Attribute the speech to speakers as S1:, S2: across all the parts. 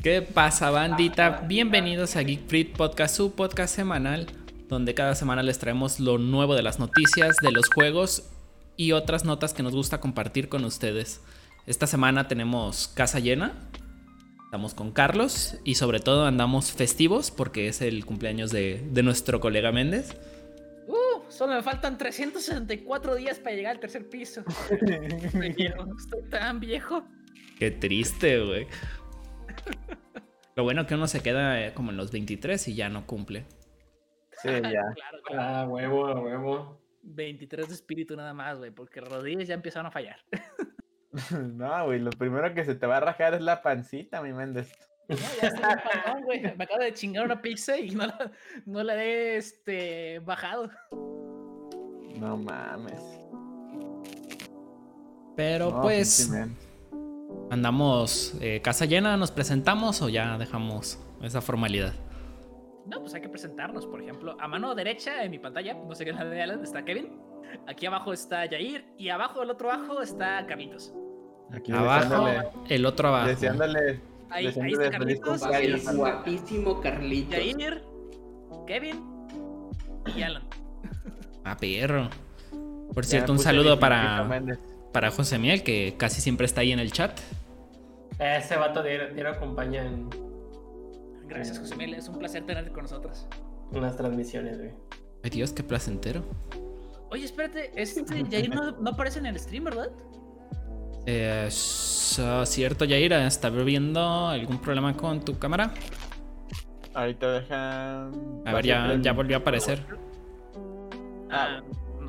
S1: ¿Qué pasa, bandita? Bienvenidos a Geek Freak Podcast, su podcast semanal, donde cada semana les traemos lo nuevo de las noticias, de los juegos y otras notas que nos gusta compartir con ustedes. Esta semana tenemos casa llena, estamos con Carlos y sobre todo andamos festivos porque es el cumpleaños de, de nuestro colega Méndez.
S2: Uh, solo me faltan 364 días para llegar al tercer piso. Estoy tan viejo.
S1: Qué triste, güey. Lo bueno que uno se queda eh, como en los 23 y ya no cumple.
S3: Sí, ya.
S2: Claro, claro.
S3: Ah, huevo, huevo.
S2: 23 de espíritu nada más, güey, porque las rodillas ya empezaron a fallar.
S3: No, güey, lo primero que se te va a rajar es la pancita, mi Méndez.
S2: No, ya estoy bien panzón, güey. Me acabo de chingar una pizza y no la, no la he este, bajado.
S3: No mames.
S1: Pero
S3: No,
S1: pues. Andamos eh, casa llena, nos presentamos o ya dejamos esa formalidad.
S2: No, pues hay que presentarnos, por ejemplo. A mano derecha en mi pantalla, no sé qué es la de Alan, está Kevin. Aquí abajo está Jair y abajo del otro abajo está Carlitos.
S3: Aquí
S1: Abajo,
S3: deseándole,
S1: el otro abajo.
S3: deseándole,
S2: Ahí, ahí está
S3: feliz
S2: Carlitos,
S3: cumpleaños.
S4: El guapísimo Carlitos.
S2: Jair, Kevin y Alan.
S1: Ah, perro. Por
S3: Ya
S1: cierto, un saludo para. Para José Miel, que casi siempre está ahí en el chat.
S5: Ese vato de Diario acompaña en
S2: Gracias, José Miguel. Es un placer tenerte con nosotros.
S5: unas transmisiones, güey.
S1: Ay, Dios, qué placentero.
S2: Oye, espérate, este Jair no, no aparece en el stream, ¿verdad?
S1: Eh, so- cierto, Yair, ¿está viendo algún problema con tu cámara?
S3: Ahorita deja.
S1: A ver, ya, ya volvió a aparecer,
S2: Ah,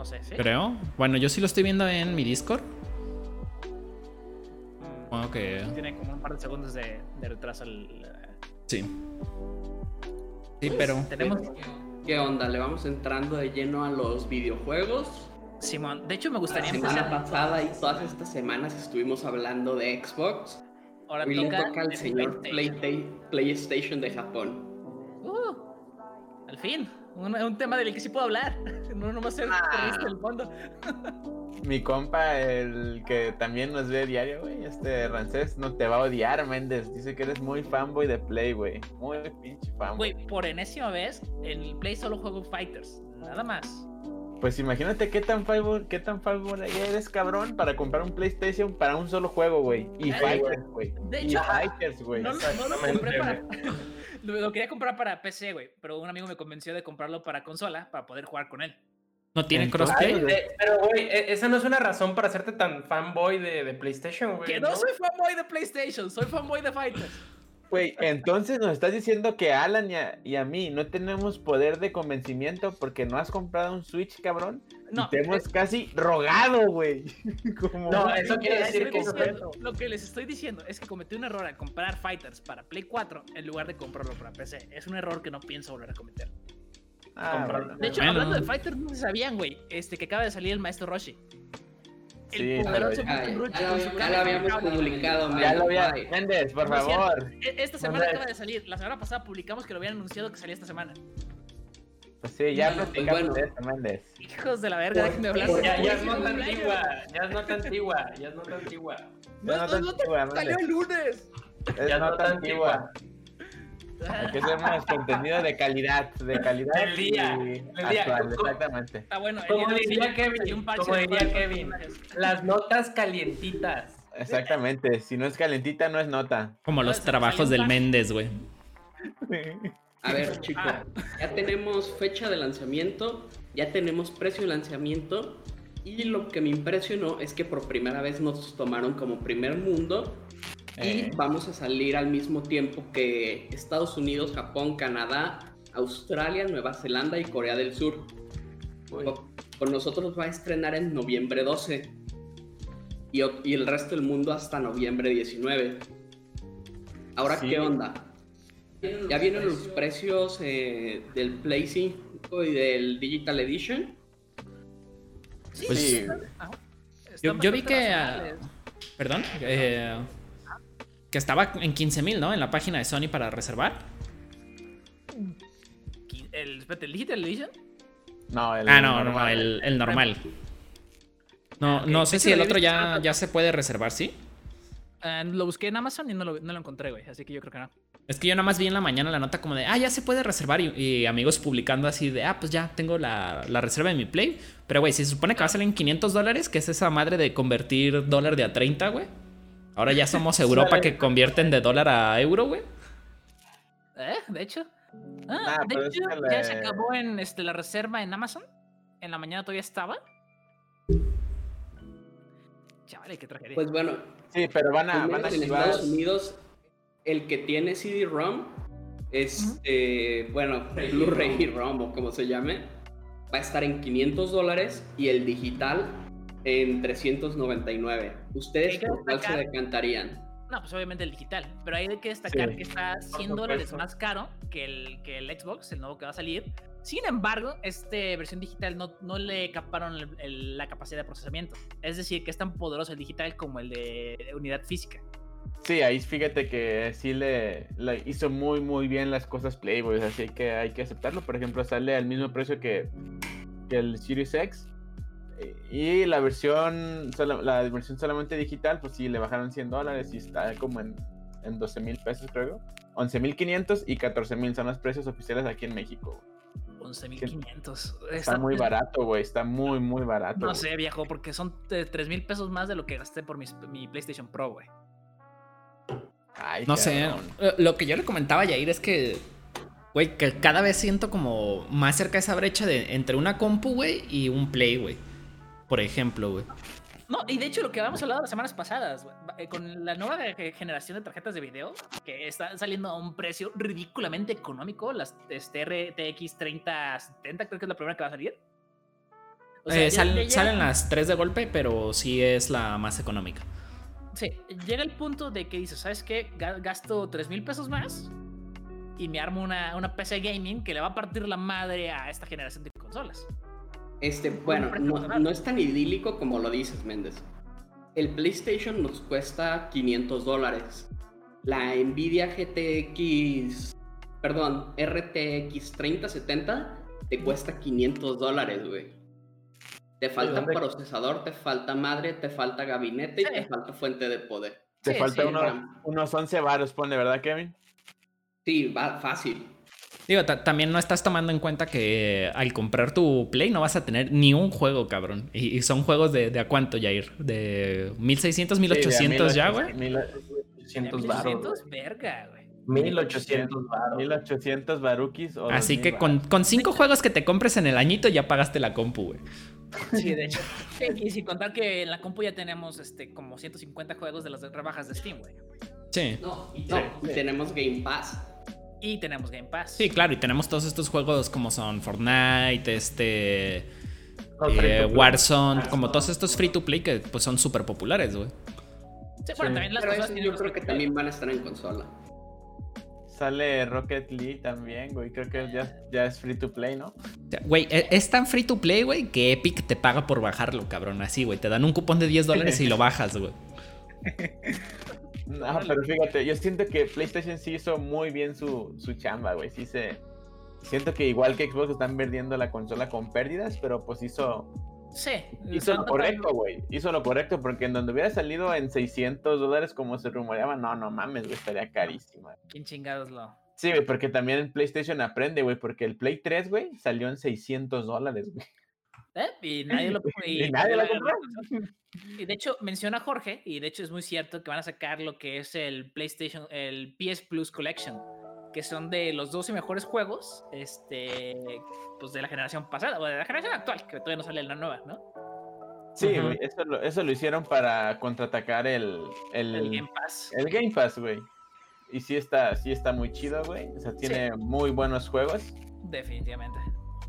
S2: no sé, ¿sí?
S1: creo. Bueno, yo sí lo estoy viendo en mi Discord.
S2: Mm,
S1: Supongo que
S2: Tiene como un par de segundos de, de retraso el... eh,
S1: sí. Sí, pero
S2: Tenemos...
S4: ¿Qué onda? ¿Le vamos entrando de lleno a los videojuegos?
S2: Simón, de hecho me
S4: La
S2: gustaría
S4: semana
S2: empezar...
S4: pasada y todas estas semanas estuvimos hablando de Xbox.
S2: Ahora
S4: Hoy le
S2: toca
S4: toca al señor
S2: PlayStation.
S4: Playsta- PlayStation de Japón.
S2: Uh, al fin, un, un tema del que sí puedo hablar. No nomás ser
S4: Ah.
S2: del fondo.
S3: Mi compa, el que también nos ve diario, güey, este Rancés, no te va a odiar, Méndez. Dice que eres muy fanboy de Play, güey. Muy pinche fanboy.
S2: Güey, por enésima vez, en el Play solo juego Fighters. Nada más.
S3: Pues imagínate qué tan fanboy, qué tan fanboy eres, cabrón, para comprar un PlayStation para un solo juego, güey. Y
S2: Ay,
S3: Fighters, güey.
S2: De
S3: Y
S2: hecho,
S3: Fighters, güey.
S2: No, no lo compré para. lo, lo quería comprar para PC, güey. Pero un amigo me convenció de comprarlo para consola para poder jugar con él.
S1: no tiene crossplay.
S5: pero, güey, e- esa no es una razón para hacerte tan fanboy de, de PlayStation, güey.
S2: Que no soy fanboy de PlayStation, soy fanboy de Fighters.
S3: Güey, entonces nos estás diciendo que Alan y a, y a mí no tenemos poder de convencimiento porque no has comprado un Switch, cabrón.
S2: No,
S3: te hemos casi rogado, güey. Como-
S5: No, eso quiere decir que
S2: Lo que les estoy diciendo es que cometí un error al comprar Fighters para Play 4 en lugar de comprarlo para PC. Es un error que no pienso volver a cometer.
S3: Ah, bueno.
S2: De hecho,
S1: Bueno.
S2: hablando de Fighters, no se sabían, güey, este, que acaba de salir el maestro Roshi. El
S3: Sí,
S2: poderoso
S4: Ya, ya lo habíamos- ya lo publicado,
S3: Ya
S4: man.
S3: lo había. Méndez, por
S2: No
S3: favor.
S2: E- Esta semana acaba de salir. La semana pasada publicamos que lo habían anunciado que salía esta semana.
S3: Pues sí, ya
S4: Bueno, pues
S3: platicamos
S4: bueno.
S3: de eso, Méndez.
S2: Hijos de la verga, déjenme hablar.
S5: Ya, ya es nota antigua, ya es nota antigua, ya es nota antigua.
S2: No,
S3: Ya
S2: no,
S3: no
S2: no,
S3: antigua,
S2: salió el lunes.
S3: Es
S5: Ya no
S3: nota
S5: tan
S3: antigua. Aquí hacemos contenido de calidad, de calidad
S5: Del día,
S3: y
S5: del día.
S3: actual,
S5: ¿Cómo-
S3: exactamente.
S2: Ah, bueno,
S5: Como diría
S2: sí,
S5: Kevin, como diría Kevin. Las notas calientitas.
S3: Exactamente. Si no es calentita, no es nota.
S1: Como
S2: No,
S1: los trabajos del. Méndez, güey.
S4: A ver, chicos,
S2: Ah.
S4: ya tenemos fecha de lanzamiento, ya tenemos precio de lanzamiento y lo que me impresionó es que por primera vez nos tomaron como primer mundo y
S3: Eh.
S4: vamos a salir al mismo tiempo que Estados Unidos, Japón, Canadá, Australia, Nueva Zelanda y Corea del Sur. Con nosotros va a estrenar en noviembre 12 y, y el resto del mundo hasta noviembre 19. Ahora,
S3: Sí.
S4: ¿qué onda? Ya vienen los precios eh, del Play 5 y del Digital Edition.
S2: Sí,
S1: Pues,
S2: sí, ajá.
S1: Yo, vi que. ah, perdón. eh, que estaba en 15 mil, ¿no? En la página de Sony para reservar.
S2: El, espérate, ¿el Digital Edition?
S3: No, el
S1: Ah, no, no,
S3: normal.
S1: el, el normal. No, no sé si el otro ya, ya se puede reservar, ¿sí?
S2: Eh, lo busqué en Amazon y no lo, no lo encontré, güey. Así que yo creo que no.
S1: Es que yo nada más vi en la mañana la nota como de, ah, ya se puede reservar. Y, y amigos publicando así de, ah, pues ya tengo la, la reserva de mi Play. Pero, güey, si se supone que va a salir en 500 dólares, que es esa madre de convertir dólar de a 30, güey. Ahora ya somos Europa que convierten de dólar a euro, güey.
S2: ¿Eh? De hecho. Ah,
S3: Nah,
S2: de hecho, ya se acabó en este, la reserva en Amazon. En la mañana todavía estaba. Chavale, qué tragedia.
S4: Pues bueno,
S3: Sí, pero van a, van a
S4: en. Estados Unidos, el que tiene CD-ROM, este, bueno, Blu-ray y ROM o como se llame, va a estar en 500 dólares y el digital en 399. ¿Ustedes por cuál se decantarían?
S2: No, pues obviamente el digital. Pero hay que destacar
S3: Sí,
S2: que está 100
S3: por
S2: dólares más caro que el, que el Xbox, el nuevo que va a salir. Sin embargo, esta versión digital no, no le caparon el- el- la capacidad de procesamiento. Es decir, que es tan poderoso el digital como el de unidad física.
S3: Sí, ahí fíjate que sí le, le hizo muy muy bien las cosas Playboy, así que hay que aceptarlo. Por ejemplo, sale al mismo precio que, que el Series X. eh, Y la versión, la versión solamente digital, pues sí, le bajaron 100 dólares y está como en, en 12 mil pesos, creo. 11 mil 500 y 14 mil son los precios oficiales aquí en México. güey.
S2: 11.500.
S3: Está muy barato, güey. Está muy, muy barato.
S2: No sé, viejo, porque son 3 mil pesos más de lo que gasté por mi PlayStation Pro, güey.
S3: Ay,
S1: No sé.
S3: cabrón.
S1: eh, Lo que yo le comentaba a Yair es que, güey, que cada vez siento como más cerca esa brecha de entre una compu, güey, y un Play, güey. Por ejemplo, güey.
S2: No, y de hecho lo que habíamos hablado las semanas pasadas, güey, eh, con la nueva ge- generación de tarjetas de video, que están saliendo a un precio ridículamente económico, las este, RTX 3070 creo que es la primera que va a salir. O sea,
S1: Eh, sal- salen las tres de golpe, pero sí es la más económica.
S2: Sí, llega el punto de que dices, ¿sabes qué? Ga- Gasto 3 mil pesos más y me armo una, una PC gaming que le va a partir la madre a esta generación de consolas.
S4: Este, bueno, no, no es tan idílico como lo dices, Méndez. El PlayStation nos cuesta 500 dólares. La Nvidia GTX, perdón, RTX 3070 te cuesta 500 dólares, güey. Te falta procesador, te falta madre, te falta gabinete y te falta fuente de poder.
S3: Te
S2: Sí,
S3: falta
S2: sí,
S3: unos, unos 11 varos, pone, ¿verdad, Kevin?
S4: Sí, va fácil.
S1: Digo, ta- también no estás tomando en cuenta que al comprar tu Play no vas a tener ni un juego, cabrón. Y, y son juegos de, de a cuánto, Jair? ¿De 1600, 1800 ya, güey?
S5: 800 baros.
S2: 1800, verga, güey.
S5: 1800 baros.
S3: 1800 barukis. o
S1: Así
S3: 2000
S1: que con,
S3: varos.
S1: con cinco juegos que te compres en el añito ya pagaste la compu, güey.
S2: Sí, de hecho. Y sin contar que en la compu ya tenemos este, como 150 juegos de las rebajas de Steam, güey.
S1: Sí.
S4: No, y, no, y tenemos Game Pass.
S2: Y tenemos Game Pass.
S1: Sí, claro, y tenemos todos estos juegos como son Fortnite, este...
S5: No,
S1: eh. Warzone, como todos estos free to play que pues son súper populares, güey.
S2: Sí, bueno,
S5: Sí.
S2: también las
S4: Pero yo creo que también van a estar en consola.
S3: Sale Rocket League también, güey. Creo que ya, ya es free to play, ¿no?
S1: O sea, Güey, e- es tan free to play, güey, que Epic te paga por bajarlo, cabrón. Así, güey. Te dan un cupón de 10 dólares y lo bajas, güey.
S3: No, pero fíjate, yo siento que PlayStation sí hizo muy bien su, su chamba, güey. Sí se. Siento que igual que Xbox están perdiendo la consola con pérdidas, pero pues hizo,
S2: Sí.
S3: hizo lo correcto, güey. Hizo lo correcto, porque en donde hubiera salido en 600 dólares como se rumoreaba, no, no mames, güey, estaría carísima.
S2: ¿Quién chingados lo?
S3: Sí, güey, porque también en PlayStation aprende, güey, porque el Play 3, güey, salió en 600 dólares, güey.
S2: ¿Eh? Y nadie lo
S3: Y nadie lo compró.
S2: Y de hecho, menciona Jorge, y de hecho es muy cierto que van a sacar lo que es el PlayStation, el PS Plus Collection, que son de los 12 mejores juegos, este, pues de la generación pasada, o de la generación actual, que todavía no sale la nueva, ¿no?
S3: Sí, güey, eso lo, eso lo hicieron para contraatacar el, el,
S2: El Game Pass.
S3: el Game Pass, güey. Y sí está, sí está muy chido, güey. O sea, tiene muy buenos juegos.
S2: Definitivamente.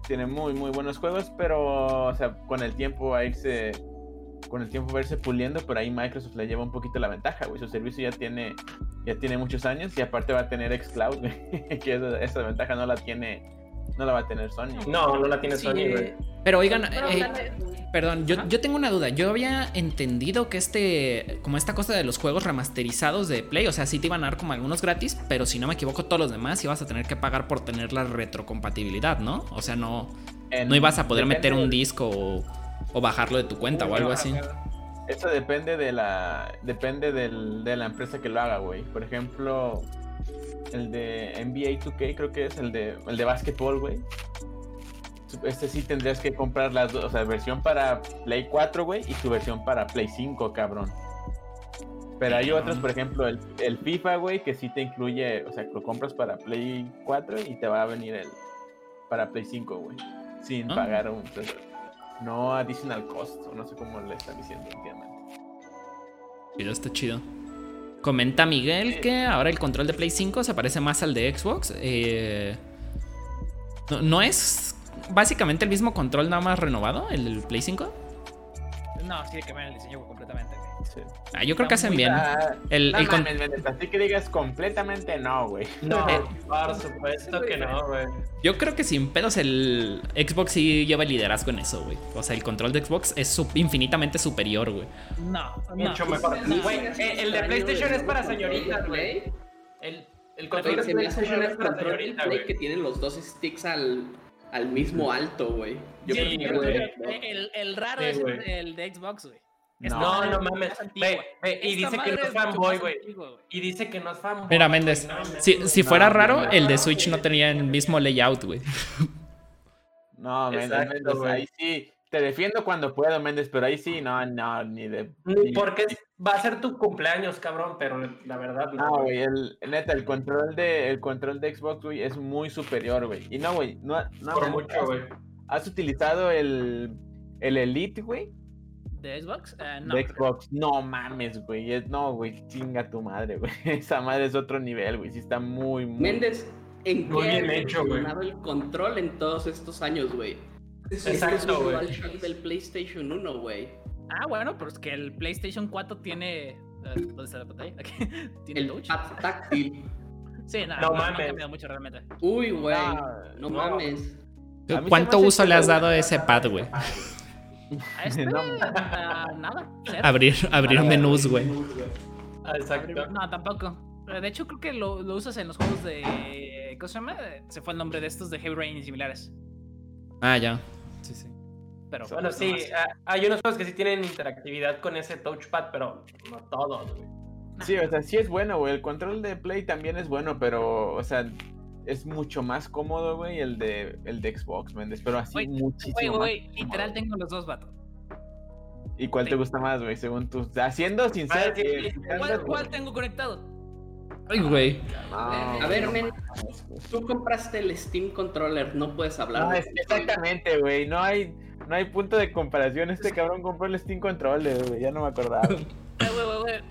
S3: Tiene muy, muy buenos juegos, pero, o sea, con el tiempo va a irse, con el tiempo va a irse puliendo, pero ahí Microsoft le lleva un poquito la ventaja, güey. Su servicio ya tiene, ya tiene muchos años y aparte va a tener xCloud, güey. que esa, esa ventaja no la tiene, no la va a tener Sony.
S5: No, no la tiene
S2: Sí,
S5: Sony, güey.
S1: Pero oigan, eh, perdón, yo, yo tengo una duda. Yo había entendido que este, como esta cosa de los juegos remasterizados de Play, o sea, sí te iban a dar como algunos gratis, pero si no me equivoco, todos los demás ibas a tener que pagar por tener la retrocompatibilidad, ¿no? O sea, no,
S3: En-
S1: no ibas a poder meter un disco o, o bajarlo de tu cuenta o algo así.
S3: Eso depende de la depende del, de la empresa que lo haga, güey. Por ejemplo, el de NBA 2K creo que es el de el de básquetbol, güey. Este sí tendrías que comprar las dos, o sea, versión para Play 4, güey, y tu versión para Play 5, cabrón. Pero hay otros, por ejemplo, el, el FIFA, güey, que sí te incluye, o sea, lo compras para Play 4 y te va a venir el para Play 5, güey. Sin
S1: Ah.
S3: pagar un no additional cost, o no sé cómo le están diciendo últimamente.
S1: Chido, está chido. Comenta Miguel que ahora el control de Play 5 se parece más al de Xbox. Eh, no, no es básicamente el mismo control nada más renovado, el Play 5.
S2: No, sí, que cambiar el diseño completamente, güey.
S3: Sí.
S1: Ah, yo creo que hacen bien. El,
S3: no
S1: el con-
S3: así que digas completamente no, güey.
S5: No,
S1: Eh.
S5: por supuesto que no, güey.
S1: Yo creo que sin pedos el Xbox sí lleva el liderazgo en eso, güey. O sea, el control de Xbox es infinitamente superior, güey.
S2: No,
S5: Mucho
S2: no.
S5: mejor. Güey, eh, el de PlayStation es para señoritas, güey. El, el control de PlayStation es
S4: el
S5: para
S4: control de
S5: señorita,
S4: Play
S5: güey.
S4: que tiene los dos sticks al, al mismo alto, güey. Yo
S5: Sí,
S4: el
S2: El,
S4: Xbox.
S2: el- el raro
S5: Sí,
S2: es el, el de Xbox, güey.
S3: No.
S5: No, mames. Ve, ve, y
S2: Esta
S5: dice que no es fanboy, güey. Y dice que no es fanboy.
S1: Mira, Méndez, si, si fuera
S3: No,
S1: raro,
S3: no,
S1: el de Switch no tenía el mismo layout, güey.
S3: No, Méndez,
S5: Exacto,
S3: Méndez,
S5: güey.
S3: ahí sí. Te defiendo cuando puedo, Méndez, pero ahí sí, no, no, ni de.
S5: Ni Porque va a ser tu cumpleaños, cabrón, pero la verdad no.
S3: No, güey, el, neta, el control de el control de Xbox, güey, es muy superior, güey. Y no, güey, no, no
S5: Por mucho, güey.
S3: ¿Has utilizado el, el Elite, güey?
S2: ¿De Xbox? Eh, no.
S3: de Xbox. No mames, güey. No, güey, chinga tu madre, güey. Esa madre es otro nivel, güey. Sí está muy, muy.
S4: Méndez, ¿en
S5: Muy
S4: qué
S5: bien
S4: ha
S5: hecho, güey.
S4: el control en todos estos años, güey? Este
S5: Exacto, güey.
S4: Del PlayStation 1, güey.
S2: Ah, bueno, pero es que el PlayStation 4 tiene. eh, ¿Dónde está la pantalla? Aquí. ¿Tiene
S4: El
S2: touch?
S4: pad táctil.
S2: Sí, no,
S5: No mames.
S2: ha cambiado mucho realmente.
S4: Uy, güey.
S3: Ah,
S4: no,
S3: no.
S4: mames.
S1: ¿Cuánto uso le has dado a ese pad, güey?
S2: A este,
S3: No.
S2: ah, nada. cero.
S1: Abrir, abrir
S3: Nada,
S1: menús, güey.
S5: Ah, Exacto.
S2: No, tampoco. Eh, De hecho, creo que lo, lo usas en los juegos de. ¿Cómo se llama? Se fue el nombre de estos de Heavy Rain y similares.
S1: Ah, ya. Sí, sí.
S2: Pero.
S5: Bueno,
S2: no
S5: sí,
S2: más.
S5: ah, hay unos juegos que sí tienen interactividad con ese touchpad, pero no todos, güey.
S3: Sí, o sea, sí es bueno, güey. El control de Play también es bueno, pero, o sea, es mucho más cómodo, güey, el de, el de Xbox, Méndez. Pero así muchísimo.
S2: Güey, güey,
S3: cómodo.
S2: literal tengo los dos, vato.
S3: ¿Y cuál te gusta más, güey? Según tú. Haciendo sincero.
S5: Ah, sí,
S3: que-
S5: sí,
S2: ¿Cuál, cuál tengo conectado?
S1: Ay, güey.
S3: No,
S4: A ver, men, tú compraste el Steam Controller, no puedes hablar
S3: No,
S4: de
S3: es- exactamente, güey. No hay, no hay punto de comparación. Este cabrón compró el Steam Controller, güey. Ya no me acordaba.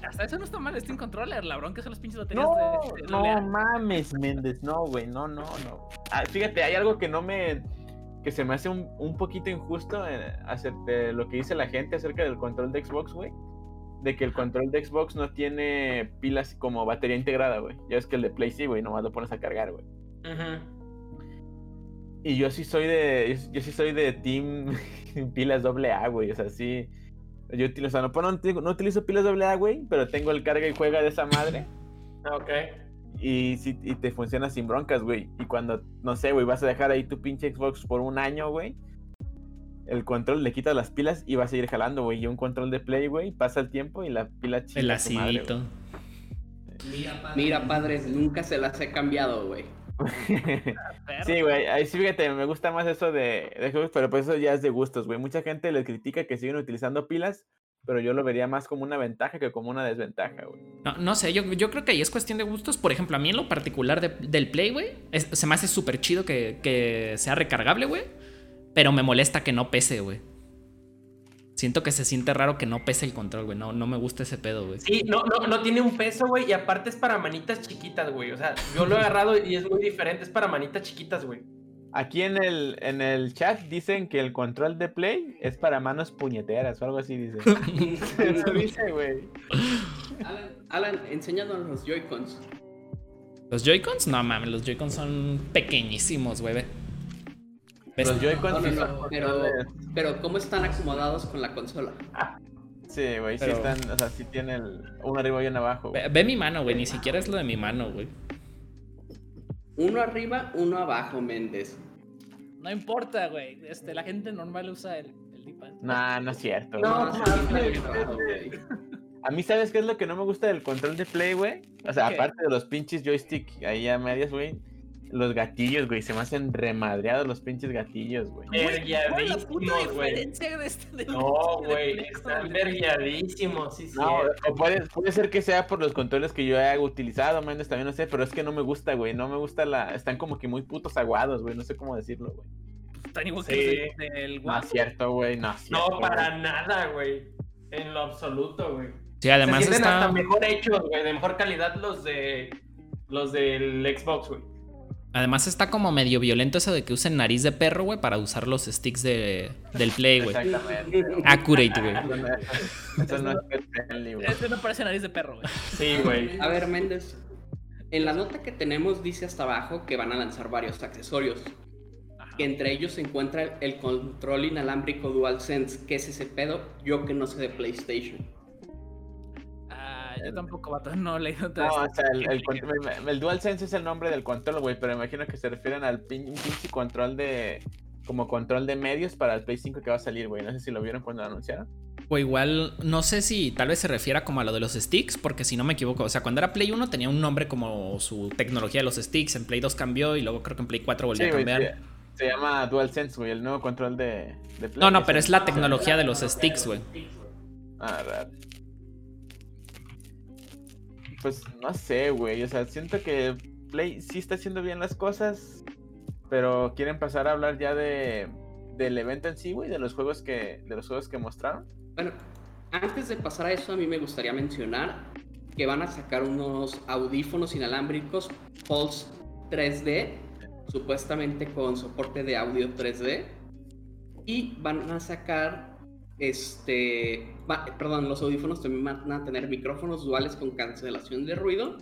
S2: Hasta eso no está mal, Steam Controller. La bronca son las pinches baterías
S3: No,
S2: de, de
S3: no mames, Méndez. No, güey. No, no, no. Ah, fíjate, hay algo que no me. que se me hace un, un poquito injusto eh, hacer de lo que dice la gente acerca del control de Xbox, güey. De que el control de Xbox no tiene pilas como batería integrada, güey. Ya es que el de Play sí, güey. Nomás lo pones a cargar, güey. Y yo sí soy de. Yo, yo sí soy de Team pilas AA, güey. O sea, sí. Yo utilizo, o sea, no, no, no utilizo pilas AA, güey, pero tengo el carga y juega de esa madre.
S5: Ok.
S3: Y, sí, y te funciona sin broncas, güey. Y cuando, no sé, güey, vas a dejar ahí tu pinche Xbox por un año, güey. El control le quitas las pilas y va a seguir jalando, güey. Y un control de play, güey, pasa el tiempo y la pila chinga
S1: El acidito.
S4: Mira, padres, nunca se las he cambiado, güey.
S3: sí, güey, ahí sí, fíjate, me gusta más eso de, de juegos, pero pues eso ya es de gustos, güey. Mucha gente le critica que siguen utilizando pilas, pero yo lo vería más como una ventaja que como una desventaja, güey.
S1: No, no sé, yo, yo creo que ahí es cuestión de gustos. Por ejemplo, a mí en lo particular de- del Play, güey, se me hace súper chido que, que sea recargable, güey. Pero me molesta que no pese, güey. Siento que se siente raro que no pese el control, güey. No, no me gusta ese pedo, güey.
S5: Sí, no, no, no tiene un peso, güey, y aparte es para manitas chiquitas, güey. O sea, yo lo he agarrado y es muy diferente, es para manitas chiquitas, güey.
S3: Aquí en el, en el chat dicen que el control de play es para manos puñeteras o algo así, dice. Eso dice, güey.
S4: Alan, Alan enséñanos los Joy-Cons.
S1: ¿Los Joy-Cons? No mames, los Joy-Cons son pequeñísimos, güey.
S3: Los Joy-Cons
S4: No, no, no, pero, pero ¿cómo están acomodados con la consola?
S3: Sí, güey, sí están, o sea, sí tienen el- uno arriba y uno abajo.
S1: Ve, ve mi mano, güey. Ni siquiera es lo de mi mano, güey.
S4: Uno arriba, uno abajo, Méndez.
S2: No importa, güey. Este, la gente normal usa el, el D-pad.
S3: Nah, no es cierto.
S5: No.
S3: A mí, ¿sabes qué es lo que no me gusta del control de Play, güey? O sea,
S2: ¿Qué?
S3: aparte de los pinches joystick ahí a medias, güey. Los gatillos, güey. Se me hacen remadreados los pinches gatillos, güey.
S2: Güey, ¿cuál es la puta
S5: Vergueadísimos, güey.
S2: diferencia de este de
S5: No, güey, están verguiadísimos, sí,
S3: No, o puede, puede ser que sea por los controles que yo haya utilizado, Méndez, también no sé, pero es que no me gusta, güey. No me gusta la. Están como que muy putos aguados, güey. No sé cómo decirlo, güey.
S2: Están igual
S5: Sí.
S2: que los de- del
S3: No es cierto, güey. No es cierto.
S5: No, para nada, güey. En lo absoluto, güey.
S1: Sí, además
S5: Se sienten
S1: está.
S5: hasta mejor hechos, güey, de mejor calidad los de los del Xbox, güey.
S1: Además está como medio violento eso de que usen nariz de perro, güey, para usar los sticks de, del Play, güey.
S3: Exactamente.
S1: Accurate, güey.
S3: Eso no es- Eso friendly, güey.
S2: Este no parece nariz de perro, güey.
S5: Sí, güey.
S4: A ver, Méndez. En la nota que tenemos dice hasta abajo que van a lanzar varios accesorios.
S2: Ajá.
S4: Que entre ellos se encuentra el control inalámbrico DualSense. ¿Qué es ese pedo? Yo que no sé de PlayStation.
S2: Yo tampoco, vato, no he leído todo
S3: No, o sea, el, el, el- el DualSense es el nombre del control, güey, pero imagino que se refieren al pin- pinche control de. Como control de medios para el Play 5 que va a salir, güey. No sé si lo vieron cuando lo anunciaron.
S1: O igual, no sé si tal vez se refiera como a lo de los sticks, porque si no me equivoco, o sea, cuando era Play 1 tenía un nombre como su tecnología de los sticks, en Play 2 cambió y luego creo que en Play 4 volvió
S3: Sí,
S1: a cambiar.
S3: Se, se llama DualSense, güey, el nuevo control de, de Play.
S1: No, no, pero es la tecnología de los sticks, güey.
S3: Ah, raro. Pues no sé, güey. O sea, siento que Play sí está haciendo bien las cosas, pero quieren pasar a hablar ya de del evento en sí, güey, de los juegos que de los juegos que mostraron.
S4: Bueno, antes de pasar a eso, a mí me gustaría mencionar que van a sacar unos audífonos inalámbricos Pulse 3D, supuestamente con soporte de audio 3D, y van a sacar, este, va- perdón, los audífonos también van a tener micrófonos duales con cancelación de ruido,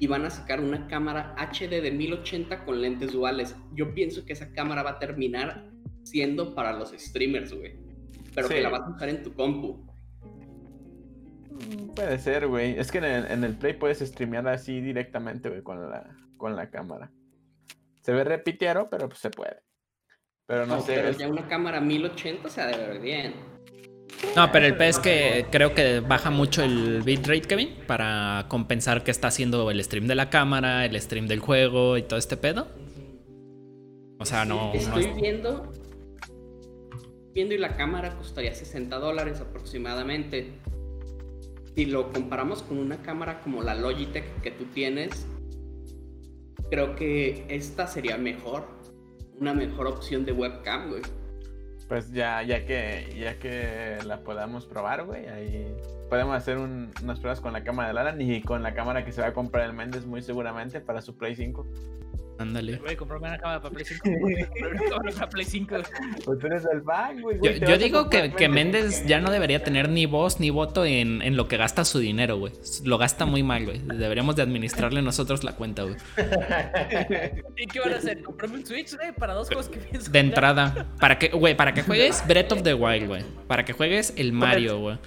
S4: y van a sacar una cámara HD de 1080 con lentes duales. Yo pienso que esa cámara va a terminar siendo para los streamers, güey. Pero
S3: Sí.
S4: que la vas a usar en tu compu.
S3: Mm, Puede ser, güey. Es que en el, en el Play puedes streamear así directamente, güey, con la, con la cámara. Se ve repitiero, pero pues se puede. Pero no,
S4: No,
S3: sé.
S4: pero
S3: es-
S4: ya una cámara 1080 se ha de ver bien.
S1: No, pero el pez es que creo que baja mucho el bitrate, Kevin, para compensar que está haciendo el stream de la cámara, el stream del juego y todo este pedo. O sea, no. no
S4: Estoy
S1: es-
S4: viendo. Viendo y la cámara costaría 60 dólares aproximadamente. Si lo comparamos con una cámara como la Logitech que tú tienes, creo que esta sería mejor. Una mejor opción de webcam, güey.
S3: Pues ya, ya que, ya que la podamos probar, güey, ahí podemos hacer un- unas pruebas con la cámara de Alan y con la cámara que se va a comprar el Méndez muy seguramente para su Play 5.
S1: Ándale.
S2: Voy a comprarme una cámara para Play 5. Voy a comprarme una cámara para Play 5.
S3: Pues tú eres el fan, güey.
S1: Yo, yo digo que, que Méndez ya no debería tener ni voz ni voto en, en lo que gasta su dinero, güey. Lo gasta muy mal, güey. Deberíamos de administrarle nosotros la cuenta, güey.
S2: ¿Y qué van a hacer? ¿Comprarme un Switch, güey? Para dos juegos que pienso.
S1: De entrada. Para que, güey, para que juegues Breath of the Wild, güey. Para que juegues el Mario, güey.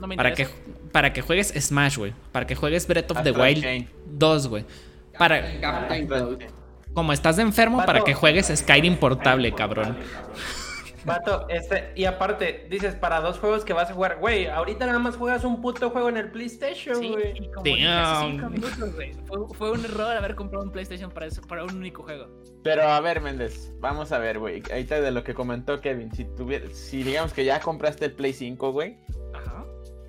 S2: No me
S1: Para que,
S2: interesa.
S1: para que juegues Smash, güey. Para que juegues Breath of the Wild
S3: Chain.
S1: 2, güey. Para,
S4: Cloud.
S1: Como estás de enfermo, para que juegues Skyrim portable, cabrón.
S5: Vato, este, y aparte, dices, para dos juegos que vas a jugar, güey, ahorita nada más juegas un puto juego en el PlayStation,
S2: Sí,
S5: güey.
S2: güey. Fue, fue un error haber comprado un PlayStation para, eso, para un único juego.
S3: Pero a ver, Méndez, vamos a ver, güey. Ahorita de lo que comentó Kevin, si tuviera, si digamos que ya compraste el Play 5, güey.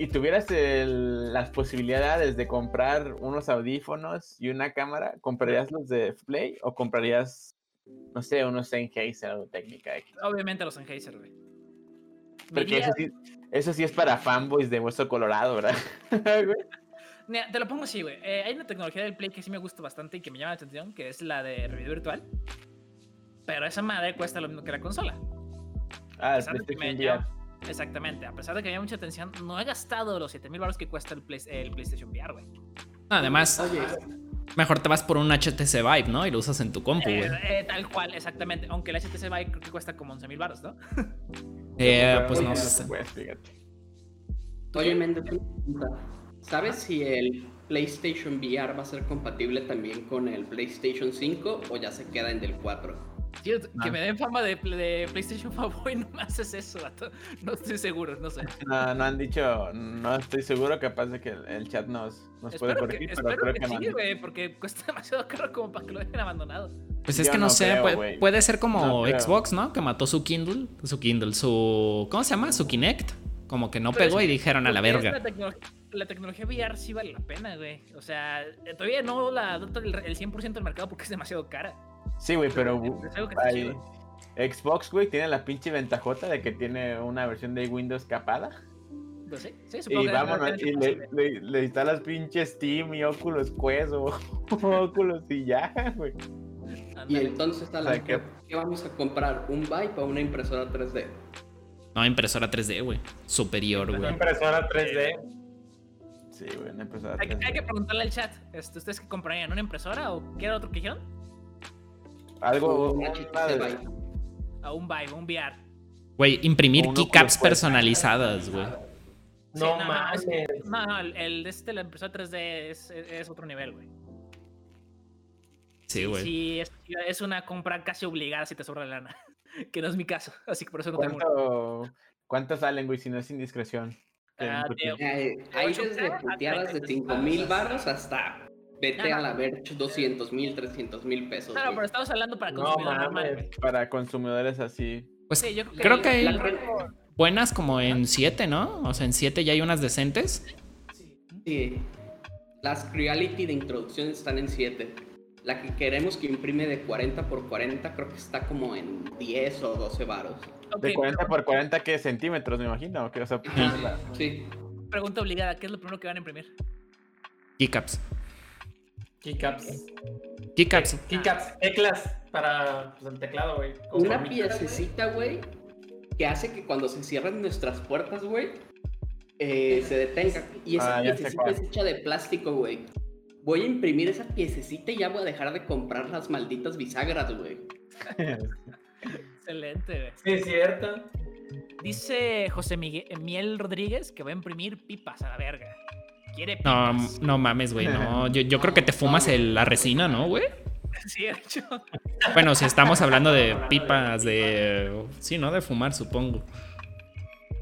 S3: Y tuvieras el- las posibilidades de comprar unos audífonos y una cámara, ¿comprarías los de Play o comprarías, no sé, unos Sennheiser o Técnica X?
S2: Obviamente los Sennheiser, güey.
S3: Porque eso sí, eso sí es para fanboys de hueso colorado, ¿verdad?
S2: Te lo pongo así, güey. Eh, hay una tecnología del Play que sí me gusta bastante y que me llama la atención, que es la de realidad virtual. Pero esa madre cuesta lo mismo que la consola.
S3: ah, el PlayStation.
S2: Exactamente. A pesar de que me llama mucha atención, no he gastado los 7000 baros que cuesta el, Play- el PlayStation VR, güey.
S1: Además,
S4: Oye,
S1: mejor te vas por un HTC Vive, ¿no? Y lo usas en tu compu,
S2: Eh,
S1: güey.
S2: eh, tal cual, exactamente. Aunque el HTC Vive creo que cuesta como 11000 baros, ¿no?
S1: Eh, pues no sé.
S3: Pues, fíjate.
S4: oye, Méndez. ¿sabes si el PlayStation VR va a ser compatible también con el PlayStation 5 o ya se queda en del 4?
S2: Que me den fama de, de PlayStation Fanboy, no me haces eso, vato. No estoy seguro, no sé.
S3: No, no han dicho, no estoy seguro, capaz de que el, el chat nos, nos puede
S2: que,
S3: corregir, pero
S2: espero
S3: creo
S2: que sí, güey, porque cuesta demasiado caro como para que lo dejen abandonado.
S1: Pues es
S3: Yo
S1: que no,
S3: no
S1: sé,
S3: creo,
S1: puede, ser como
S3: No.
S1: Xbox, ¿no? Que mató su Kindle, su Kindle, su... ¿Cómo se llama? Su Kinect. Como que no
S2: Pero es
S1: pegó y dijeron a la verga.
S2: La, tecno- la tecnología VR sí vale la pena, güey. O sea, eh, todavía no la adopta el, el 100% del mercado porque es demasiado cara.
S3: Sí, güey, pero
S2: está.
S3: Xbox, güey, tiene la pinche ventajota de que tiene una versión de Windows capada.
S2: Pues sí, sí, supongo
S3: Y
S2: que
S3: vámonos, y le, le, le instalas pinche Steam y Oculus Quest o Oculus y ya, güey.
S4: Y entonces,
S3: sea,
S4: ¿qué,
S3: que-
S4: qué vamos a comprar? ¿Un Vibe o una impresora 3D?
S1: No, impresora 3D, güey. Superior,
S5: Una
S1: güey.
S5: impresora 3D.
S3: Sí, güey, una impresora
S2: Hay, que-
S3: 3D.
S2: hay que preguntarle al chat, este, ¿ustedes qué comprarían? ¿Una impresora o qué era otro que dijeron?
S3: Algo, una de-.
S2: A un Vive, un VR.
S1: Güey, imprimir keycaps personalizadas, güey.
S2: Sí,
S5: No
S2: no,
S5: mames.
S2: No, no, el, el de este, la impresora 3D es, es- es otro nivel, güey.
S1: Sí, güey.
S2: Sí, es, es una compra casi obligada si te sobra lana. Que no es mi caso, así que por eso no tengo. una.
S3: ¿Cuánto, ¿Cuánto salen, güey, si no es indiscreción?
S2: Ah.
S4: Eh, hay
S2: 8K
S4: desde
S2: a
S4: puteadas de
S2: 30.
S4: 5 mil baros hasta vete
S2: No,
S4: a
S2: no.
S4: la Verge 200 mil, 300 mil pesos.
S2: No, no,
S4: güey.
S2: pero estamos hablando para
S5: No
S2: consumidor normal,
S5: mames.
S2: güey.
S3: Para consumidores así.
S1: Pues
S2: Sí, yo creo que
S1: creo que hay
S4: La-
S1: buenas como en 7, ¿no? O sea, en 7 ya hay unas decentes.
S4: Sí. Las Creality de introducción están en 7. La que queremos que imprime de 40 por 40 creo que está como en 10 o 12 varos.
S2: Ok,
S3: ¿De 40
S2: pero
S3: por 40 qué centímetros, me imagino? ¿o qué? O sea,
S4: Ajá, Sí.
S2: Pregunta obligada, ¿qué es lo primero que van a imprimir?
S1: Keycaps.
S5: Keycaps.
S1: Keycaps.
S5: Keycaps. Teclas para pues, el teclado, güey.
S4: Una piececita, güey, que hace que cuando se cierran nuestras puertas, güey, eh, se detenga. Y esa
S3: Ah,
S4: piececita es hecha de plástico, güey. Voy a imprimir esa piececita y ya voy a dejar de comprar las malditas bisagras, güey.
S2: Excelente, güey.
S5: Sí, es cierto.
S2: Dice José Miguel, Miel Rodríguez que va a imprimir pipas a la verga. Quiere
S1: No,
S2: pipas.
S1: no mames, güey. No, yo, yo creo que te fumas el- la resina, ¿no, güey?
S2: Hecho.
S1: Bueno, si estamos hablando de pipas de. Sí, ¿no? De fumar, supongo.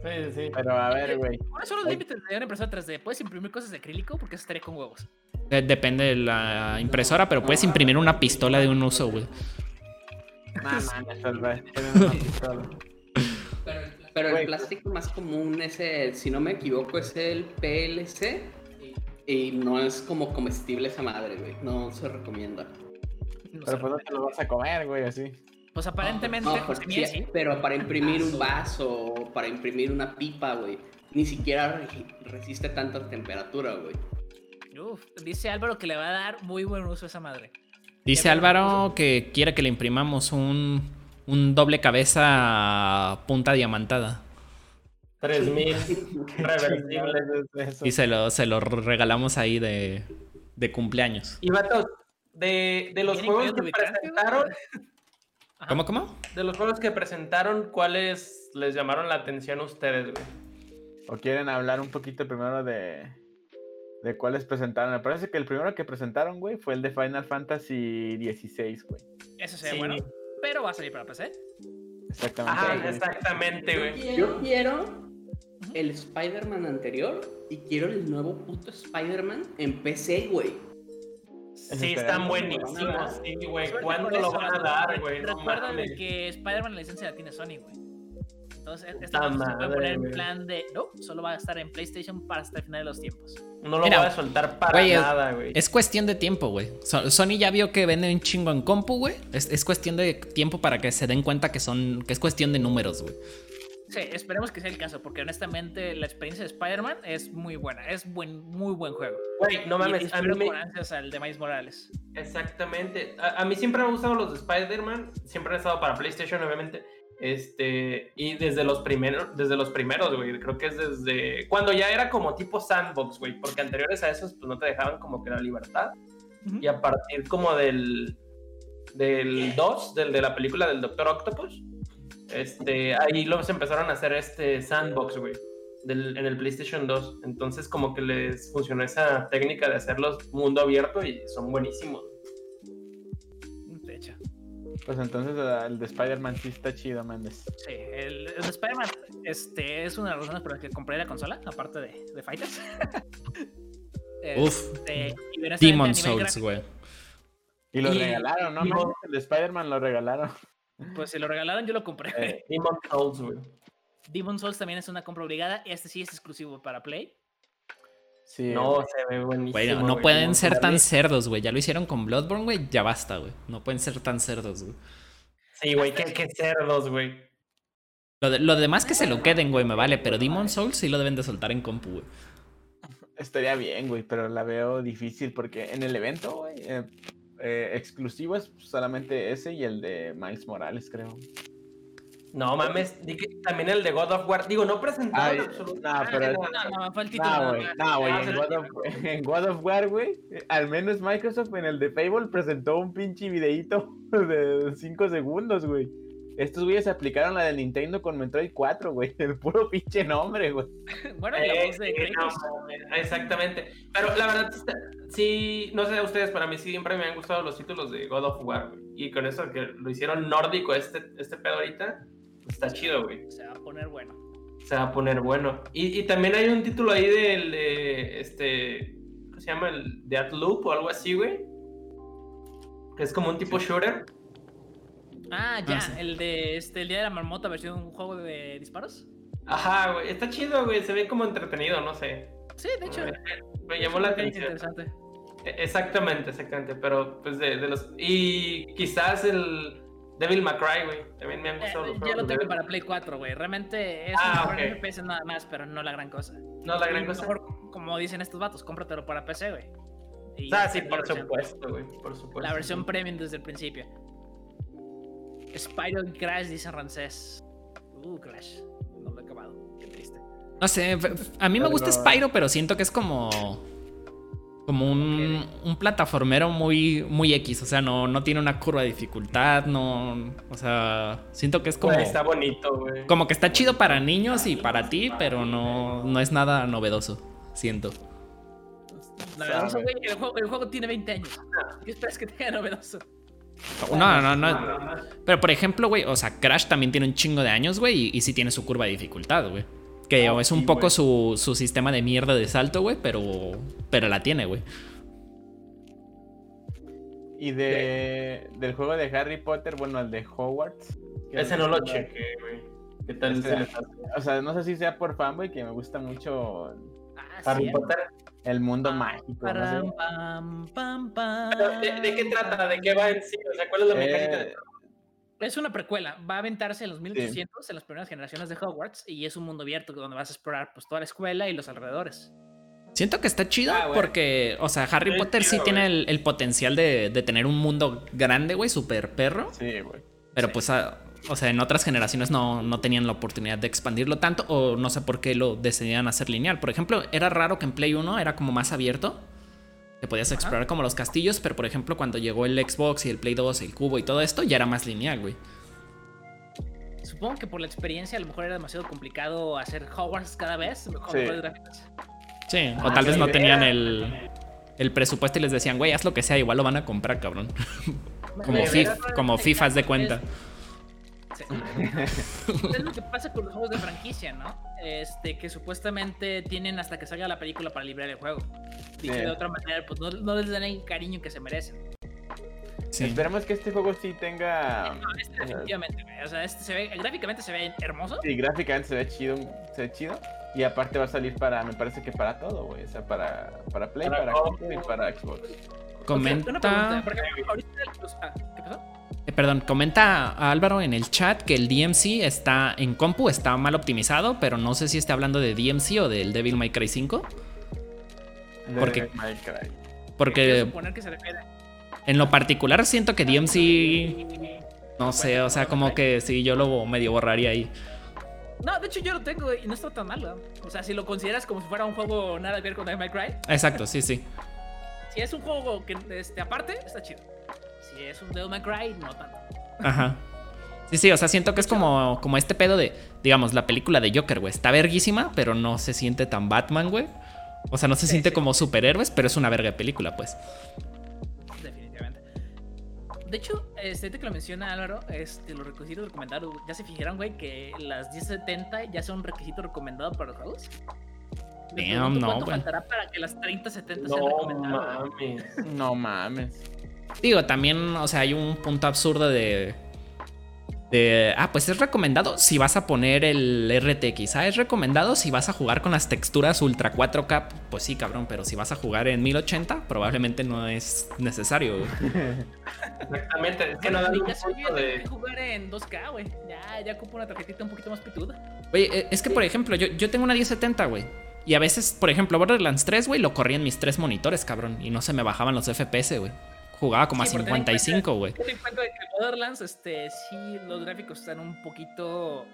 S5: Sí, sí, sí.
S3: Pero a ver, güey.
S2: ¿Cuáles son los límites de una impresora 3D? ¿Puedes imprimir cosas de acrílico? Porque eso estaría con huevos.
S1: De- depende de la impresora, pero puedes imprimir una pistola de un uso, güey.
S4: Pero, el plástico más común es el, si no me equivoco, es el PLC. Y no es como comestible esa madre, güey. No se recomienda.
S2: No.
S3: Pero pues no te lo vas a comer, güey, así.
S2: Pues aparentemente,
S4: No, pero,
S2: Miguel
S4: sí,
S2: sí.
S4: pero para imprimir un vaso, para imprimir una pipa, güey. Ni siquiera re- resiste tanta temperatura, güey.
S2: Uf, dice Álvaro que le va a dar muy buen uso a esa madre.
S1: Dice Álvaro que quiere que le imprimamos un, un doble cabeza punta diamantada.
S5: 3000 reversibles.
S3: Eso.
S1: Y se lo, se lo regalamos ahí de, de cumpleaños.
S5: Y vatos, de, de los
S2: ¿Tienen
S5: juegos que presentaron,
S2: Ajá.
S1: ¿Cómo, cómo?
S5: de los juegos que presentaron, ¿cuáles les llamaron la atención a ustedes, güey?
S3: ¿O quieren hablar un poquito primero de, de cuáles presentaron? Me parece que el primero que presentaron, güey, fue el de Final Fantasy XVI, güey.
S2: Eso sería
S5: Sí.
S2: bueno. Pero va a salir para PC.
S3: Exactamente. Güey.
S5: exactamente, güey.
S4: Yo quiero el Spider-Man anterior y quiero el nuevo puto Spider-Man en PC, güey.
S5: Sí, están buenísimos, sí, güey. ¿Cuándo lo van a dar, güey? No
S2: Recuerda de
S5: mames.
S2: que Spider-Man la licencia la tiene Sony, güey. Entonces,
S5: Ta
S2: esta cosa se puede poner en plan de. No, solo va a estar en PlayStation para hasta el final de los tiempos.
S5: No lo
S1: Mira,
S5: voy a soltar para nada, güey.
S1: Es cuestión de tiempo, güey. So- Sony ya vio que vende un chingo en compu, güey. Es, es cuestión de tiempo para que se den cuenta que son que es cuestión de números, güey.
S2: Sí, esperemos que sea el caso, porque honestamente la experiencia de Spider-Man es muy buena. Es buen, muy buen juego.
S5: Güey, no mames, a mí me...
S2: al de Miles Morales.
S5: Exactamente. A, a mí siempre me han gustado los de Spider-Man. Siempre han estado para PlayStation, obviamente. Este, y desde los primeros, desde los primeros, güey. Creo que es desde cuando ya era como tipo sandbox, güey. Porque anteriores a esos, pues no te dejaban como que la libertad.
S2: Ujú.
S5: Y a partir como del del 2, del de la película del Doctor Octopus, este, ahí los empezaron a hacer este sandbox, güey. del- en el PlayStation 2. Entonces, como que les funcionó esa técnica de hacerlos mundo abierto y son buenísimos.
S2: De hecho.
S3: Pues entonces el de Spider-Man sí está chido, Méndez.
S2: Sí, el, el de Spider-Man este, es una de las razones por las que compré la consola, aparte de, de Fighters.
S1: Uf.
S2: Este, a
S1: Demon Souls, güey.
S3: Y lo
S5: Y-
S3: regalaron, ¿no?
S5: y-?
S3: El de Spider-Man lo regalaron.
S2: Pues si lo regalaron, yo lo compré.
S3: Eh,
S5: Demon Souls, güey.
S2: Demon Souls también es una compra obligada. Este sí es exclusivo para Play.
S3: Sí.
S5: No, se ve buenísimo.
S1: Güey, no
S5: güey.
S1: pueden ser tan cerdos, güey. Ya lo hicieron con Bloodborne, güey. Ya basta, güey. No pueden ser tan cerdos, güey.
S5: Sí, güey, qué, qué cerdos, güey.
S1: Lo, de- lo demás que se lo queden, güey, me vale. Pero Demon Souls sí lo deben de soltar en compu, güey.
S3: Estaría bien, güey, pero la veo difícil porque en el evento, güey, eh, eh, exclusivo es solamente ese y el de Miles Morales, creo.
S5: No mames, di que también el de God of War. Digo, no presentaron absolutamente
S3: nah,
S5: nada.
S2: No, no, fue el título.
S3: Nah,
S2: nada
S3: güey,
S2: más.
S3: nah, güey, en, God of, en God of War, güey, eh, al menos Microsoft en el de Fable presentó un pinche videíto de 5 segundos, güey. Estos güeyes aplicaron la de Nintendo con Metroid 4, güey, el puro pinche nombre, güey.
S2: Bueno, la
S5: Eh,
S2: voz de
S5: no, mames, exactamente. Pero la verdad, sí no sé a ustedes, para mí siempre me han gustado los títulos de God of War, güey. Y con eso que lo hicieron nórdico este, este pedo ahorita, pues está chido, güey.
S2: Se va a poner bueno.
S5: Se va a poner bueno. Y, y también hay un título ahí del, de, este, ¿cómo se llama? El Deathloop o algo así, güey. Que es como un tipo shooter.
S2: Ah, ya,
S1: sí.
S2: el de este, el día de la marmota versión un juego de disparos.
S5: Ajá, güey. Está chido, güey. Se ve como entretenido, no sé.
S2: Sí, de hecho.
S5: Me llamó la atención.
S2: interesante.
S5: E- Exactamente, exactamente. Pero, pues, de, de los. Y quizás el Devil May Cry, güey. También me han
S2: Eh,
S5: gustado los
S2: ya
S5: juegos
S2: lo tengo
S5: Devil-
S2: para Play 4, güey. Realmente es
S5: Ah,
S2: un
S5: ok.
S2: FPS nada más, pero no la gran cosa.
S5: No la
S2: Y
S5: gran cosa.
S2: Mejor, como dicen estos vatos, cómpratelo para PC, güey. Y
S5: Ah, sí, por
S2: versión-
S5: supuesto, güey. Por supuesto.
S2: La versión premium desde el principio. Spyro y Crash, dice Rancés. Uh, Crash. No
S1: sé, a mí me gusta Spyro, pero siento que es como. Como un, un plataformero muy, muy X. O sea, no, no tiene una curva de dificultad. No. O sea, siento que es como.
S5: Está bonito, güey.
S1: Como que está chido para niños y para ti, pero no, no es nada novedoso. Siento.
S2: Novedoso, güey. El juego, el juego tiene 20 años. ¿Qué esperas que tenga novedoso?
S1: No, no, no. Pero por ejemplo, güey, o sea, Crash también tiene un chingo de años, güey, y, y sí tiene su curva de dificultad, güey. Que
S3: Ah,
S1: es un
S3: sí,
S1: poco su, su sistema de mierda de salto, güey, pero, pero la tiene, güey.
S3: Y de, del juego de Harry Potter, bueno, el de Hogwarts.
S5: Ese
S3: es
S5: no lo chequé, güey. ¿Qué tal
S3: Este,
S5: se les hace?
S3: O sea, no sé si sea por fanboy, que me gusta mucho
S2: Ah,
S5: Harry
S2: sí.
S5: Potter?
S3: el mundo mágico. no sé.
S2: Param, pam, pam, pam.
S5: Pero, ¿De, de qué trata? ¿De qué va en sí? O sea, ¿cuál es la mecánica? de
S3: Eh,
S2: Es una precuela. Va a aventarse en los 1800, en las primeras generaciones de Hogwarts, y es un mundo abierto donde vas a explorar pues, toda la escuela y los alrededores.
S1: Siento que está chido
S5: Ah,
S1: porque, o sea, Harry
S5: Sí,
S1: Potter sí tiene el, el potencial de, de tener un mundo grande, güey, súper perro.
S3: Sí, güey.
S1: Pero
S2: Sí.
S1: pues, ah, o sea, en otras generaciones no, no tenían la oportunidad de expandirlo tanto o no sé por qué lo decidían hacer lineal. Por ejemplo, era raro que en Play 1 era como más abierto, que podías explorar como los castillos, pero por ejemplo cuando llegó el Xbox y el Play 2, el cubo y todo esto, ya era más lineal, güey.
S2: Supongo que por la experiencia a lo mejor era demasiado complicado hacer Hogwarts cada vez con
S3: Sí.
S1: Sí, o
S5: Ah,
S1: tal vez no
S5: idea.
S1: tenían el, el presupuesto y les decían, güey, haz lo que sea, igual lo van a comprar, cabrón. como, FIF, como
S2: es-
S1: FIFAs de cuenta.
S2: Sí. es lo que pasa con los juegos de franquicia, ¿no? Este, que supuestamente tienen hasta que salga la película para librar el juego. Dicho
S3: Sí.
S2: de otra manera, pues no, no les dan el cariño que se merecen.
S1: Sí.
S3: Esperemos que este juego sí tenga.
S2: No, este definitivamente, güey. O sea, este se ve, gráficamente se ve hermoso.
S3: Sí, gráficamente se ve chido, se ve chido. Y aparte va a salir para, me parece que para todo, güey. O sea, para, para Play,
S5: Para
S3: para, compu y para Xbox.
S2: Una pregunta,
S1: Comenta,
S2: porque ahorita los- ah, ¿qué pasó?
S1: Eh, perdón, comenta a Álvaro en el chat que el DMC está en compu, está mal optimizado, pero no sé si está hablando de DMC o del Devil May Cry 5.
S3: De
S1: ¿Por qué?
S3: Devil May Cry.
S2: Quiero
S1: Porque
S2: suponer que se refiere.
S1: en lo particular siento que DMC, no sé, o sea, como que sí, yo lo medio borraría ahí.
S2: No, de hecho yo lo tengo y no está tan mal, ¿no? O sea, si lo consideras como si fuera un juego nada que ver con Devil May Cry,
S1: Exacto, sí, sí.
S2: si es un juego que este, aparte, está chido. Es un Devil May Cry, no tanto.
S1: Ajá. Sí, sí, o sea, siento que es como, como este pedo de, digamos, la película de Joker, güey. Está verguísima, pero no se siente tan Batman, güey. O sea, no se
S2: Sí,
S1: siente
S2: sí.
S1: como superhéroes, pero es una verga de película, pues.
S2: Definitivamente. de hecho, este, que lo menciona Álvaro, este, los requisitos recomendados, ¿ya se fijaron, güey, que las 1070 ya son un requisito recomendado para los juegos?
S1: Damn,
S2: pregunto
S1: no,
S2: ¿Cuánto
S1: güey.
S2: faltará para que las 3070 sean
S5: No
S2: recomendadas?
S5: mames.
S3: No mames.
S1: Digo, también, o sea, hay un punto absurdo de. De, ah, pues es recomendado si vas a poner el RTX. Ah, es recomendado si vas a jugar con las texturas Ultra 4K. Pues sí, cabrón, pero si vas a jugar en 1080, probablemente no es necesario. güey.
S5: Exactamente. Es que no punto
S2: bien
S5: de.
S2: de jugar en 2K, güey. Ya, ya ocupo una tarjetita un poquito más pituda.
S1: Oye, eh, es que por ejemplo, yo, yo tengo una 1070, güey. Y a veces, por ejemplo, Borderlands 3, güey, lo corría en mis tres monitores, cabrón. Y no se me bajaban los FPS, güey. Jugaba como
S2: Sí,
S1: a
S2: pero ten en cuenta-
S1: 55, güey.
S2: Ten en cuenta de que Borderlands, este, sí, los gráficos están un poquito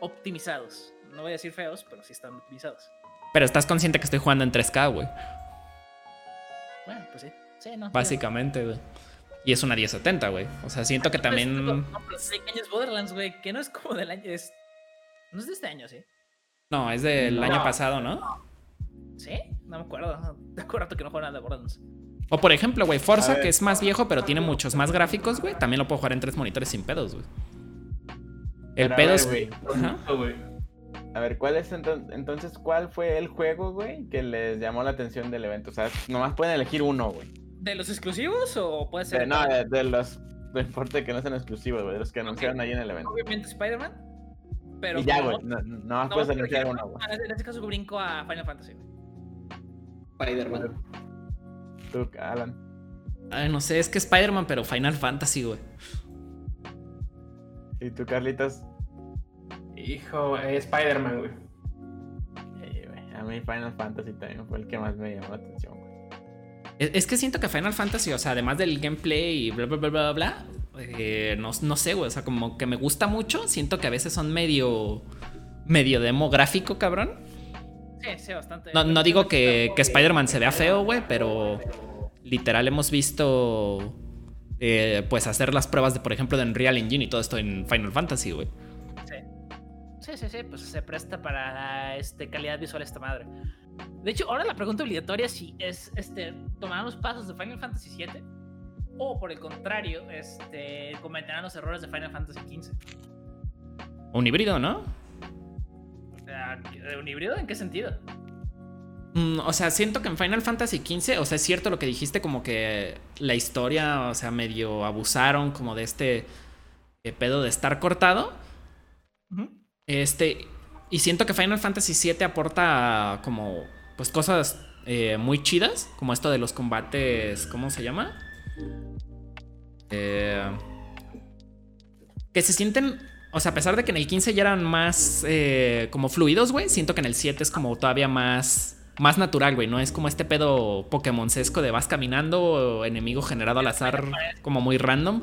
S2: optimizados. No voy a decir feos, pero sí están optimizados.
S1: Pero estás consciente que estoy jugando en 3K, güey.
S2: Bueno, pues sí. Sí, no.
S1: Básicamente, güey. Y es una 1070, güey. O sea, siento que
S2: Pero-
S1: también.
S2: No, pero ¿de qué año es Borderlands, güey? Que no es como del año. Es... No es de este año, ¿sí?
S1: No, es del
S3: No.
S1: año pasado, ¿no?
S2: ¿Sí? No me acuerdo. De acuerdo que no juego nada de Borderlands.
S1: O por ejemplo, güey, Forza, que es más viejo, pero tiene muchos más gráficos, güey. También lo puedo jugar en tres monitores sin pedos, güey. El
S3: Pero
S1: pedo es.
S3: A ver, ¿cuál es enton- entonces cuál fue el juego, güey, que les llamó la atención del evento? O sea, nomás pueden elegir uno, güey.
S2: ¿De los exclusivos o puede ser?
S3: De, no, de, de los no importa que no sean exclusivos, güey, de los que anunciaron ahí en el evento.
S2: Obviamente Spider-Man. Pero
S3: y ya, güey, no, no, nomás
S2: no-
S3: puedes
S2: quiero-
S3: uno, güey.
S2: En este caso brinco a Final Fantasy. güey.
S4: Spider-Man.
S3: Tú, Alan.
S1: Ay, no sé, es que Spider-Man, pero Final Fantasy, güey.
S3: Y tú, Carlitos.
S5: Hijo, eh, Spider-Man, güey.
S3: A mí Final Fantasy también fue el que más me llamó la atención, güey.
S1: Es, es que siento que Final Fantasy, o sea, además del gameplay y bla, bla, bla, bla, bla, eh, no, no sé, güey. O sea, como que me gusta mucho. Siento que a veces son medio. medio demográfico, cabrón.
S2: Sí, sí, bastante.
S1: No, no digo que, que Spider-Man se vea feo, güey, pero literal hemos visto eh, pues hacer las pruebas de, por ejemplo, de Unreal Engine y todo esto en Final Fantasy, güey.
S2: Sí, sí, sí, pues se presta para este, calidad visual esta madre. De hecho, ahora la pregunta obligatoria si es este, tomar los pasos de Final Fantasy VII o por el contrario, este, cometerán los errores de Final Fantasy XV.
S1: Un híbrido, ¿no?
S2: O sea, ¿de ¿un híbrido? ¿En qué sentido?
S1: Mm, o sea, siento que en Final Fantasy XV, o sea, es cierto lo que dijiste, como que la historia, o sea, medio abusaron como de este eh, pedo de estar cortado. Este, y siento que Final Fantasy VII aporta como, pues, cosas eh, muy chidas, como esto de los combates, ¿cómo se llama? Eh, que se sienten, o sea, a pesar de que en el 15 ya eran más eh, como fluidos, güey, siento que en el 7 es como todavía más... Más natural, güey, ¿no? Es como este pedo Pokémon-sesco de vas caminando, enemigo generado al azar, como muy random.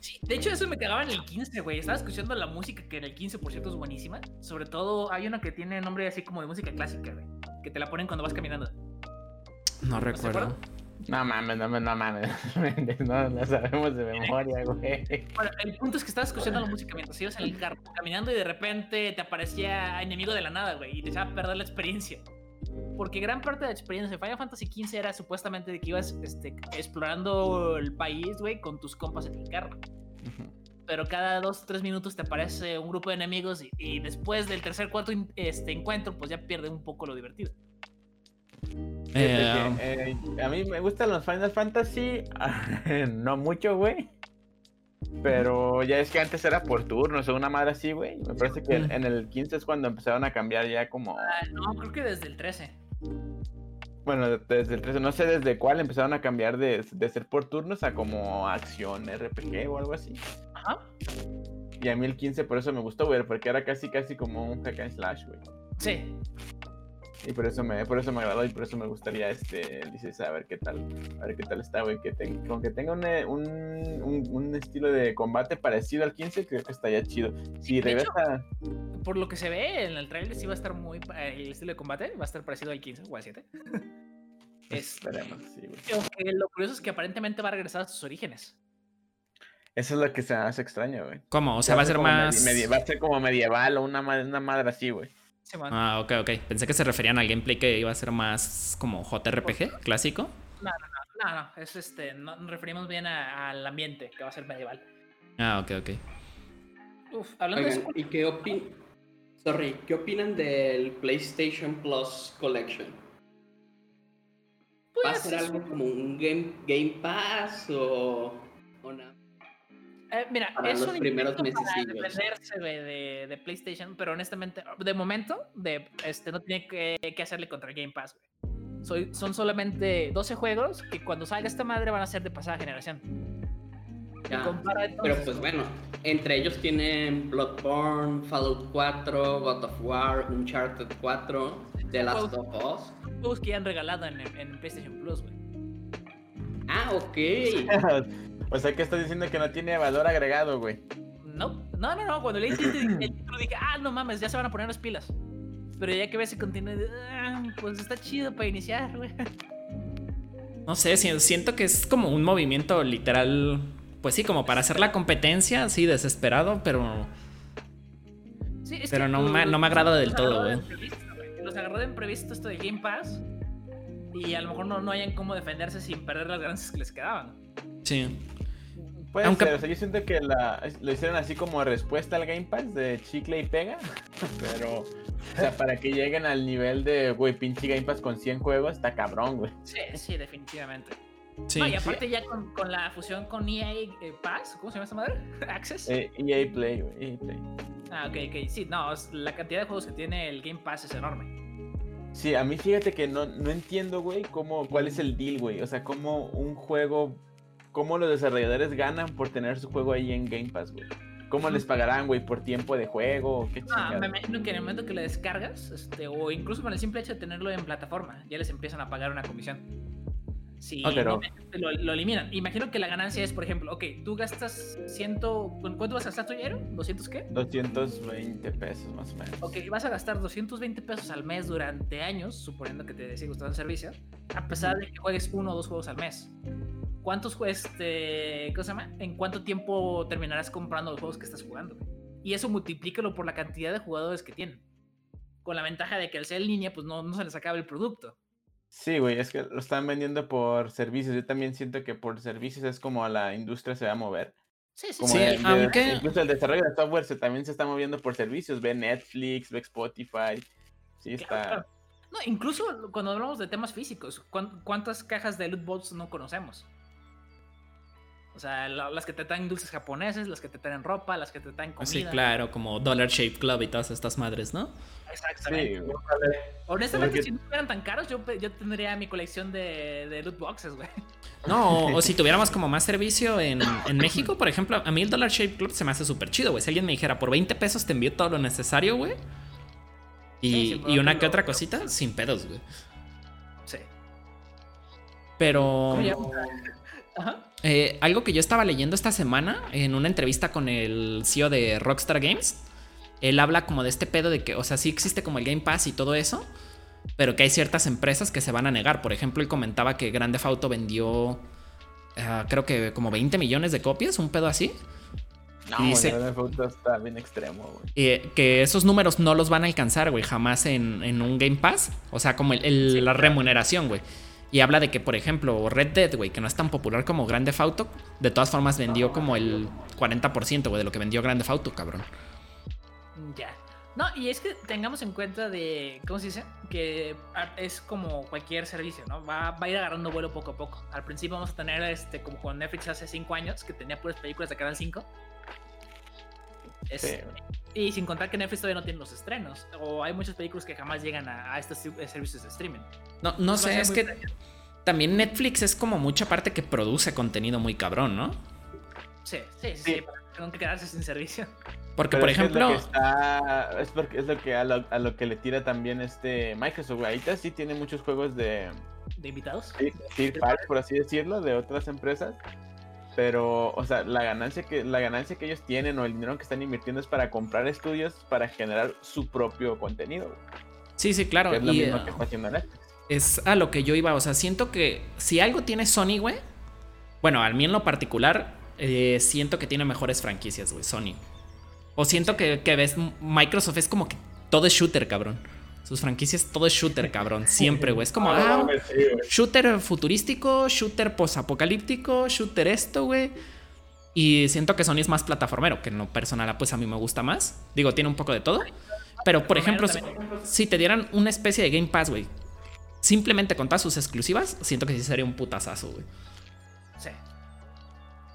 S2: Sí, de hecho eso me cagaba en el 15, güey. Estaba escuchando la música que en el 15, por cierto, es buenísima. Sobre todo hay una que tiene nombre así como de música clásica, güey. Que te la ponen cuando vas caminando.
S1: No recuerdo.
S3: No mames, no, mames, no mames. No la sabemos de memoria, güey.
S2: Bueno, el punto es que estabas escuchando la música mientras ibas en el carro caminando y de repente te aparecía enemigo de la nada, güey, y te echaba a perder la experiencia. Porque gran parte de la experiencia de Final Fantasy XV era supuestamente de que ibas este, explorando el país, güey, con tus compas en el carro. Pero cada dos o tres minutos te aparece un grupo de enemigos y, y después del tercer cuarto este, encuentro, pues ya pierde un poco lo divertido.
S1: Eh,
S3: que, eh, a mí me gustan los Final Fantasy, no mucho, güey. Pero ya es que antes era por turnos o una madre así, güey. Me parece que
S1: Mm.
S3: en el 15 es cuando empezaron a cambiar ya como...
S2: Ah, no, creo que desde el 13.
S3: Bueno, desde el 13, no sé desde cuál empezaron a cambiar de, de ser por turnos a como acción RPG o algo así.
S2: Ajá.
S3: Y a mí el 15 por eso me gustó, güey, porque era casi casi como un hack and slash, güey.
S2: Sí.
S3: Y por eso me, por eso me agradó y por eso me gustaría este, dices, a ver qué tal, a ver qué tal está, güey, que ten- con que tenga un, un, un- un estilo de combate parecido al 15, creo que estaría chido. Si
S2: hecho-
S3: regresa,
S2: Por lo que se ve en el trailer, sí va a estar muy. El estilo de combate va a estar parecido al 15 o al 7. Es,
S3: esperemos, sí, güey.
S2: lo curioso es que aparentemente va a regresar a sus orígenes.
S3: Eso es lo que se me hace extraño, güey.
S1: ¿Cómo? O sea, va a ser más...
S3: va a ser como medieval o una, una madre así, güey.
S2: Sí.
S1: Ah, ok, ok. Pensé que se referían al gameplay que iba a ser más como JRPG clásico.
S2: No, no, es este, no, nos referimos bien a- al ambiente, que va a ser medieval.
S1: Ah, ok, ok.
S2: Uf, hablando
S4: Oigan,
S2: de eso,
S4: ¿y qué opin Sorry, ¿qué opinan del PlayStation Plus Collection? ¿Va a
S2: pues,
S4: ser
S2: es
S4: algo como un Game, game Pass o, no?
S2: Eh, mira,
S4: para
S2: es
S4: los
S2: un
S4: primeros
S2: defenderse güey, de, de PlayStation, pero honestamente, de momento, de, este, no tiene que, que hacerle contra el Game Pass. güey. Soy, son solamente 12 juegos que cuando salga esta madre van a ser de pasada generación.
S4: Ya, Pero pues bueno, entre ellos tienen Bloodborne, Fallout 4, God of War, Uncharted 4, The Last of Us.
S2: juegos que ya han regalado en, en PlayStation Plus, güey.
S4: Ah, ok.
S3: o sea que estás diciendo que no tiene valor agregado, güey.
S2: No, no, no, no. Cuando leí el título, el título dije, ah, no mames, ya se van a poner las pilas. Pero ya que ves el contenido, ah, pues está chido para iniciar, güey.
S1: No sé, si- siento que es como un movimiento literal. Pues sí, como para hacer la competencia, sí, desesperado, pero.
S2: Sí, es
S1: Pero
S2: que
S1: no me- no me agrada del todo,
S2: de
S1: güey.
S2: Los agarró de imprevisto esto de Game Pass. Y a lo mejor no, no hayan cómo defenderse sin perder las ganancias que les quedaban.
S1: Sí.
S3: Puede
S1: Aunque-
S3: ser, o sea, yo siento que la, lo hicieron así como respuesta al Game Pass de chicle y pega, pero, o sea, para que lleguen al nivel de, güey, pinche Game Pass con 100 juegos, está cabrón, güey.
S2: Sí, sí, definitivamente.
S1: Sí.
S2: No, y aparte ya con, con la fusión con EA eh, Pass, ¿cómo se llama esta madre? Access.
S3: Eh, EA Play, güey, EA Play.
S2: Ah, ok, ok. Sí, no, la cantidad de juegos que tiene el Game Pass es enorme.
S3: Sí, a mí fíjate que no, no entiendo, güey, cómo, cuál es el deal, güey. O sea, cómo un juego, cómo los desarrolladores ganan por tener su juego ahí en Game Pass, güey. ¿Cómo les pagarán, güey, por tiempo de juego? ¿Qué chingada?
S2: me imagino que en el momento que lo descargas, este, o incluso con el simple hecho de tenerlo en plataforma, ya les empiezan a pagar una comisión. Sí,
S3: Ah, pero-
S2: lo, lo eliminan. Imagino que la ganancia es, por ejemplo, ok, tú gastas ciento... ¿cu- ¿Cuánto vas a gastar tú, Jairo? ¿200 qué?
S3: 220 pesos más o menos.
S2: Ok, vas a gastar 220 pesos al mes durante años, suponiendo que te sigue gustando el servicio, a pesar de que juegues uno o dos juegos al mes. ¿Cuántos juegos, este, ¿cómo se llama? ¿En cuánto tiempo terminarás comprando los juegos que estás jugando? Y eso multiplícalo por la cantidad de jugadores que tienen. Con la ventaja de que al ser en línea, pues no, no se les acaba el producto.
S3: Sí, güey, es que lo están vendiendo por servicios. Yo también siento que por servicios es como la industria se va a mover.
S2: Sí, sí,
S3: Como
S1: Sí,
S3: el de-
S1: aunque-
S3: incluso el desarrollo de software se, también se está moviendo por servicios. Ve Netflix, ve Spotify. Sí,
S2: Claro,
S3: está.
S2: claro. No, incluso cuando hablamos de temas físicos, ¿cuán- ¿cuántas cajas de loot box no conocemos? O sea, la- las que te traen dulces japoneses, las que te traen ropa, las que te traen comida.
S1: Sí, claro, como Dollar Shave Club y todas estas madres, ¿no?
S2: Exactamente.
S3: Sí.
S2: Honestamente,
S3: Porque-
S2: si no fueran tan caros, yo, tendría mi colección de, de loot boxes, güey.
S1: No, o, o si tuviéramos como más servicio en, en México, por ejemplo, a mí el Dollar Shave Club se me hace súper chido, güey. Si alguien me dijera, por 20 pesos te envío todo lo necesario, güey. Y,
S2: Sí, sin
S1: y una que otra cosita, sin pedos, güey.
S2: Sí.
S1: Pero
S2: ¿Cómo? Ajá.
S1: eh, algo que yo estaba leyendo esta semana en una entrevista con el CEO de Rockstar Games, él habla como de este pedo de que, o sea, sí existe como el Game Pass y todo eso, pero que hay ciertas empresas que se van a negar. Por ejemplo, él comentaba que Grande Auto vendió, ah, creo que como 20 millones de copias, un pedo así.
S3: No,
S1: Y
S3: está bien extremo, güey.
S1: eh, que esos números no los van a alcanzar, güey, jamás en, en un Game Pass. O sea, como el- el-
S2: Sí,
S1: la remuneración, güey. Y habla de que, por ejemplo, Red Dead, güey, que no es tan popular como Grande Theft Auto, de todas formas vendió como el 40%, güey, de lo que vendió Grande Theft Auto, cabrón.
S2: Ya. No, y es que tengamos en cuenta de, ¿cómo se dice? Que es como cualquier servicio, ¿no? Va, va a ir agarrando vuelo poco a poco. Al principio vamos a tener, este, como con Netflix hace 5 años, que tenía puras películas de Canal 5. Es-
S3: Sí.
S2: Y sin contar que Netflix todavía no tiene los estrenos. O hay muchas películas que jamás llegan a, a estos eh, servicios de streaming.
S1: No, no sé, es que
S2: extraño.
S1: también Netflix es como mucha parte que produce contenido muy cabrón, ¿no?
S2: Sí, sí, sí.
S3: Sí.
S2: sí, Tengo que quedarse sin servicio.
S1: Porque,
S3: Pero
S1: por
S3: es que
S1: ejemplo,
S3: Es lo que, está, es porque es lo que a lo, a lo que le tira también este Microsoft, güey. Ahorita sí tiene muchos juegos de
S2: ¿De invitados?
S3: third party, por así decirlo, de otras empresas. Pero, o sea, la ganancia que la ganancia que ellos tienen o el dinero que están invirtiendo es para comprar estudios para generar su propio contenido.
S1: sí, sí, claro.
S3: que es lo
S1: y,
S3: mismo
S1: eh,
S3: que está haciendo Netflix.
S1: Es a lo que yo iba. O sea, siento que si algo tiene Sony, güey. Bueno, a mí en lo particular, eh, siento que tiene mejores franquicias, güey, Sony. O siento que, que ves Microsoft es como que todo es shooter, cabrón. Sus franquicias, todo es shooter, cabrón. Siempre, güey. Es como, ah,
S5: güey.
S1: shooter futurístico, shooter posapocalíptico, shooter esto, güey. Y siento que Sony es más plataformero, que en lo personal, pues a mí me gusta más. Digo, tiene un poco de todo. Pero, por ejemplo, si, si te dieran una especie de Game Pass, güey, simplemente con todas sus exclusivas, siento que sí sería un putazazo, güey.
S2: Sí.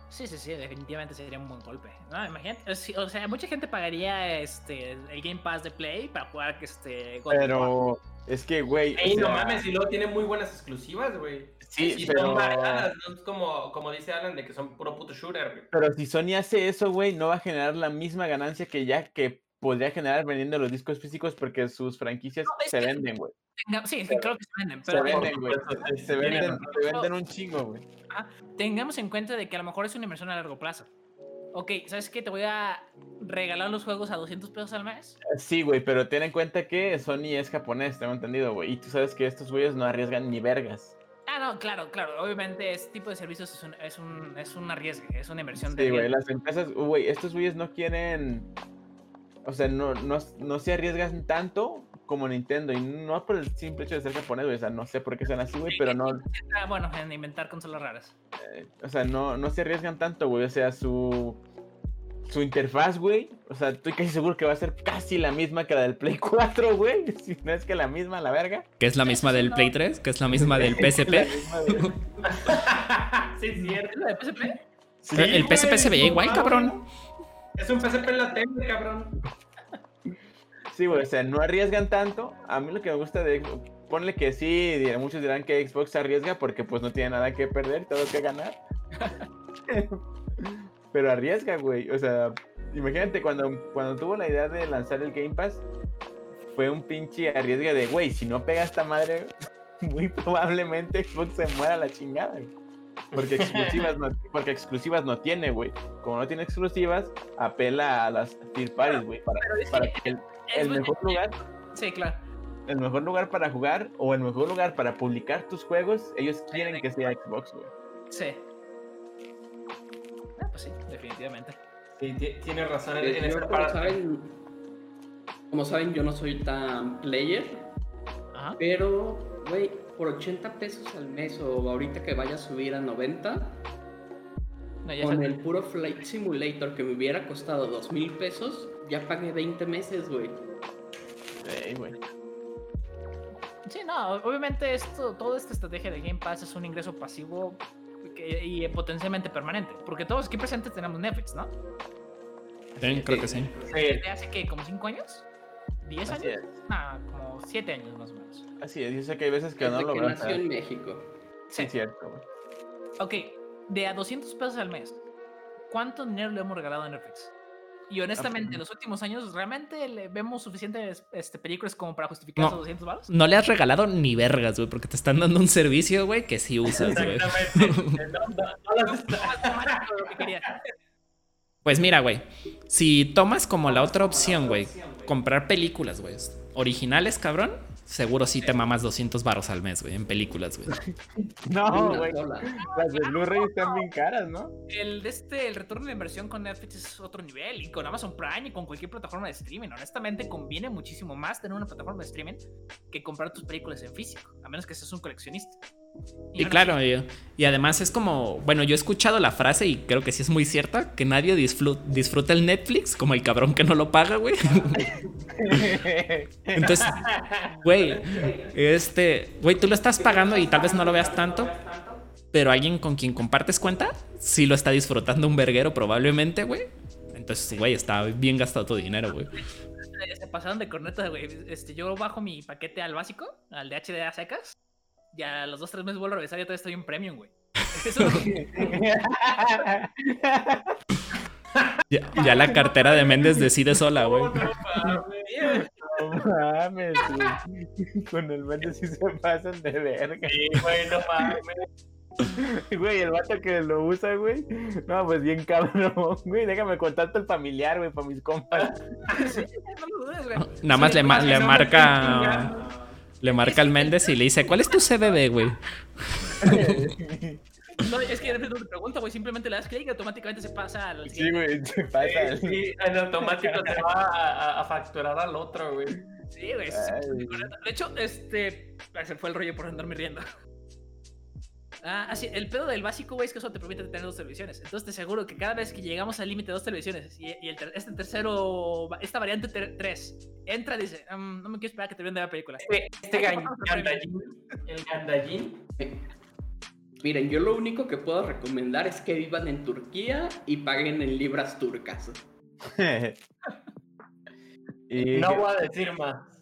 S2: Sí, sí, sí, definitivamente sería un buen golpe. No, imagínate, o sí, sea, mucha gente pagaría este el Game Pass de Play para jugar este God of War.
S3: Pero es que, güey.
S5: Ey, no
S3: sea,
S5: mames, y luego tiene muy buenas exclusivas, güey.
S3: Sí,
S5: y
S3: pero-
S5: son baratas, no es como, como dice Alan, de que son puro puto shooter, güey.
S3: Pero si Sony hace eso, güey, no va a generar la misma ganancia que ya que podría generar vendiendo los discos físicos porque sus franquicias
S2: No,
S3: se
S2: que-
S3: venden, güey.
S2: Tenga- sí, sí, creo que se venden,
S3: Se
S2: pero
S3: venden, güey. Se venden, se venden un chingo, güey.
S2: tengamos en cuenta de que a lo mejor es una inversión a largo plazo. Ok, ¿sabes qué? Te voy a regalar los juegos a 200 pesos al mes.
S3: Sí, güey, pero ten en cuenta que Sony es japonés, tengo entendido, güey. Y tú sabes que estos güeyes no arriesgan ni vergas.
S2: Ah, no, claro, claro. Obviamente este tipo de servicios es un, es un, es un arriesgue, es una inversión de
S3: Sí, güey, las empresas, güey, estos güeyes no quieren. O sea, no, no, no se arriesgan tanto como Nintendo. Y no por el simple hecho de ser japonés, güey. O sea, no sé por qué son así, güey, pero no.
S2: Ah, bueno, en inventar consolas raras.
S3: eh, o sea, no, no se arriesgan tanto, güey. O sea, su. Su interfaz, güey. O sea, estoy casi seguro que va a ser casi la misma que la del Play 4, güey. Si no es que la misma, la verga.
S1: Que es la misma del Play 3, que es la misma del PSP.
S3: güey.
S5: sí, es cierto.
S2: ¿Es la de PSP?
S3: Sí,
S1: el PSP se veía igual, cabrón.
S5: Es un PSP en la tele, cabrón.
S3: Sí, güey, o sea, no arriesgan tanto. A mí lo que me gusta de ponle que sí, muchos dirán que Xbox arriesga porque pues no tiene nada que perder, todo que ganar. Pero arriesga, güey. O sea, imagínate cuando, cuando tuvo la idea de lanzar el Game Pass, fue un pinche arriesga de, güey, si no pega esta madre, muy probablemente Xbox se muera a la chingada. güey. Porque exclusivas no, porque exclusivas no tiene, güey. Como no tiene exclusivas, apela a las third parties, güey, para,
S2: que
S3: el, el mejor lugar
S2: Sí, claro.
S3: el mejor lugar para jugar o el mejor lugar para publicar tus juegos, ellos quieren que sea Xbox, güey.
S2: Sí. Ah, pues sí, definitivamente.
S5: Sí, ti- tienes razón en, en
S4: como,
S5: parte.
S4: saben, como saben, yo no soy tan player,
S2: Ajá.
S4: pero, güey, por 80 pesos al mes o ahorita que vaya a subir a 90,
S2: No, ya
S4: con el puro Flight Simulator que me hubiera costado 2 mil pesos, ya pagué 20 meses, güey.
S3: Ey, güey.
S2: Sí, no, obviamente esto, toda esta estrategia de Game Pass es un ingreso pasivo que- y potencialmente permanente. Porque todos aquí presentes tenemos Netflix, ¿no?
S1: Sí, creo que sí.
S5: Sí,
S2: ¿Desde hace qué? ¿Como 5 años? ¿10
S3: Así
S2: años? No, como 7 años más o menos.
S3: Así es, yo sé que hay veces que
S4: Desde
S3: no lo
S4: que nació en México.
S3: Sí, es cierto, güey.
S2: Ok, de a 200 pesos al mes, ¿cuánto dinero le hemos regalado a Netflix? Y honestamente, en los últimos años, ¿realmente le vemos suficientes este, películas como para justificar
S1: No.
S2: esos 200 baros?
S1: No le has regalado ni vergas, güey, porque te están dando un servicio, güey, que sí usas, güey.
S5: exactamente.
S1: Pues mira, güey, si tomas como la otra opción, güey, comprar películas, güey, originales, cabrón, seguro sí te mamas 200 baros al mes, güey, en películas, güey.
S3: No, güey. Las de Blu-ray están bien caras, ¿no?
S2: El, de este, el retorno de inversión con Netflix es otro nivel y con Amazon Prime y con cualquier plataforma de streaming. Honestamente, conviene muchísimo más tener una plataforma de streaming que comprar tus películas en físico, a menos que seas un coleccionista.
S1: Y claro, y, y además es como, bueno, yo he escuchado la frase y creo que sí es muy cierta, que nadie disfruta el Netflix como el cabrón que no lo paga, güey. Entonces, güey, este, güey, tú lo estás pagando y tal vez no lo veas tanto, pero alguien con quien compartes cuenta, sí lo está disfrutando un verguero probablemente, güey. Entonces, güey, está bien gastado tu dinero, güey.
S2: se- pasaron de corneta, güey. Este, yo bajo mi paquete al básico, al de HDA secas. Y a los dos, tres meses vuelvo a regresar y otra vez estoy en premium, güey. Eso es lo que-
S1: Ya, ya la cartera de Méndez decide sola, güey.
S3: No mames, güey. Con el Méndez sí se pasan de verga.
S5: Sí, güey, no mames.
S3: Güey, el vato que lo usa, güey. No, pues bien cabrón, güey. Déjame contarte el familiar, güey, para mis compas.
S2: Sí, no lo dudes, güey.
S1: Nada más le, ma- marca. Le marca al Méndez y le dice, ¿cuál es tu CBB, güey?
S2: No, es que de repente no te pregunta, güey. Simplemente le das clic y automáticamente se pasa al
S3: Sí, güey, se pasa.
S5: Sí, sí, en automático te va a, a- a facturar al otro, güey.
S2: Sí, güey. sí, De hecho, este. Se fue el rollo por andarme riendo. Ah, así, el pedo del básico, güey, es que eso te permite tener dos televisiones. Entonces te aseguro que cada vez que llegamos al límite de dos televisiones y, y el ter- este tercero, esta variante 3, entra y dice, "Mm, no me quiero esperar a que te venda la película.
S5: Este, este gan- gandallín, el gandallín,
S4: Miren, yo lo único que puedo recomendar es que vivan en Turquía y paguen en libras turcas.
S3: y
S5: no voy a decir más.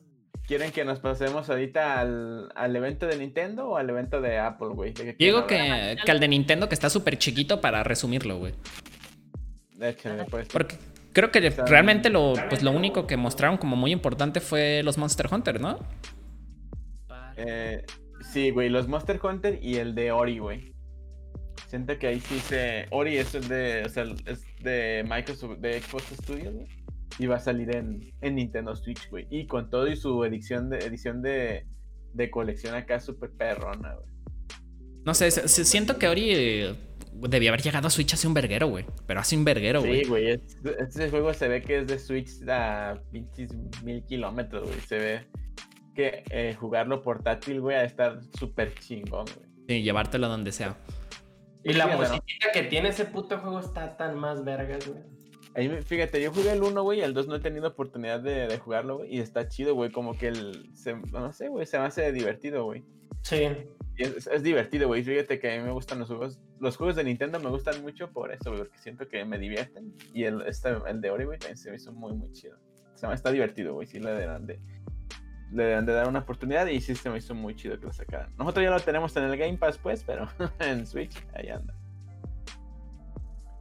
S3: ¿Quieren que nos pasemos ahorita al, al evento de Nintendo o al evento de Apple, güey? ¿De qué
S1: Yo digo que, que al de Nintendo que está súper chiquito para resumirlo, güey.
S3: Échale, pues.
S1: Porque creo que realmente lo, pues, lo único que mostraron como muy importante fue los Monster Hunter, ¿no?
S3: Eh, sí, güey, los Monster Hunter y el de Ori, güey. Siento que ahí sí se. Ori es el de. O sea, es de Microsoft, de Xbox Studios, güey. Y va a salir en, en Nintendo Switch, güey. Y con todo y su edición de edición de, de colección acá súper perrona, güey.
S1: No sé, se- se- siento que Ori eh, debía haber llegado a Switch hace un verguero, güey. Pero hace un verguero, güey.
S3: Sí, güey. es- Este juego se ve que es de Switch a pinches mil kilómetros, güey. Se ve que eh, jugarlo portátil, güey, a estar súper chingón, güey.
S1: Sí, llevártelo donde sea.
S5: Y la
S3: Sí,
S5: que tiene ese puto juego está tan más vergas, güey.
S3: Ahí fíjate, yo jugué el 1, güey, el 2 no he tenido oportunidad de, de jugarlo, güey, y está chido, güey, como que el, se- no sé, güey, se me hace divertido, güey.
S5: Sí.
S3: Y Es, es divertido, güey, fíjate que a mí me gustan los juegos, los juegos de Nintendo me gustan mucho por eso, güey, porque siento que me divierten, y el, este, el de Ori, güey, también se me hizo muy, muy chido. Se me está divertido, güey, sí le deberán de, le deberán de dar una oportunidad, y sí se me hizo muy chido que lo sacaran. Nosotros ya lo tenemos en el Game Pass, pues, pero en Switch, ahí anda.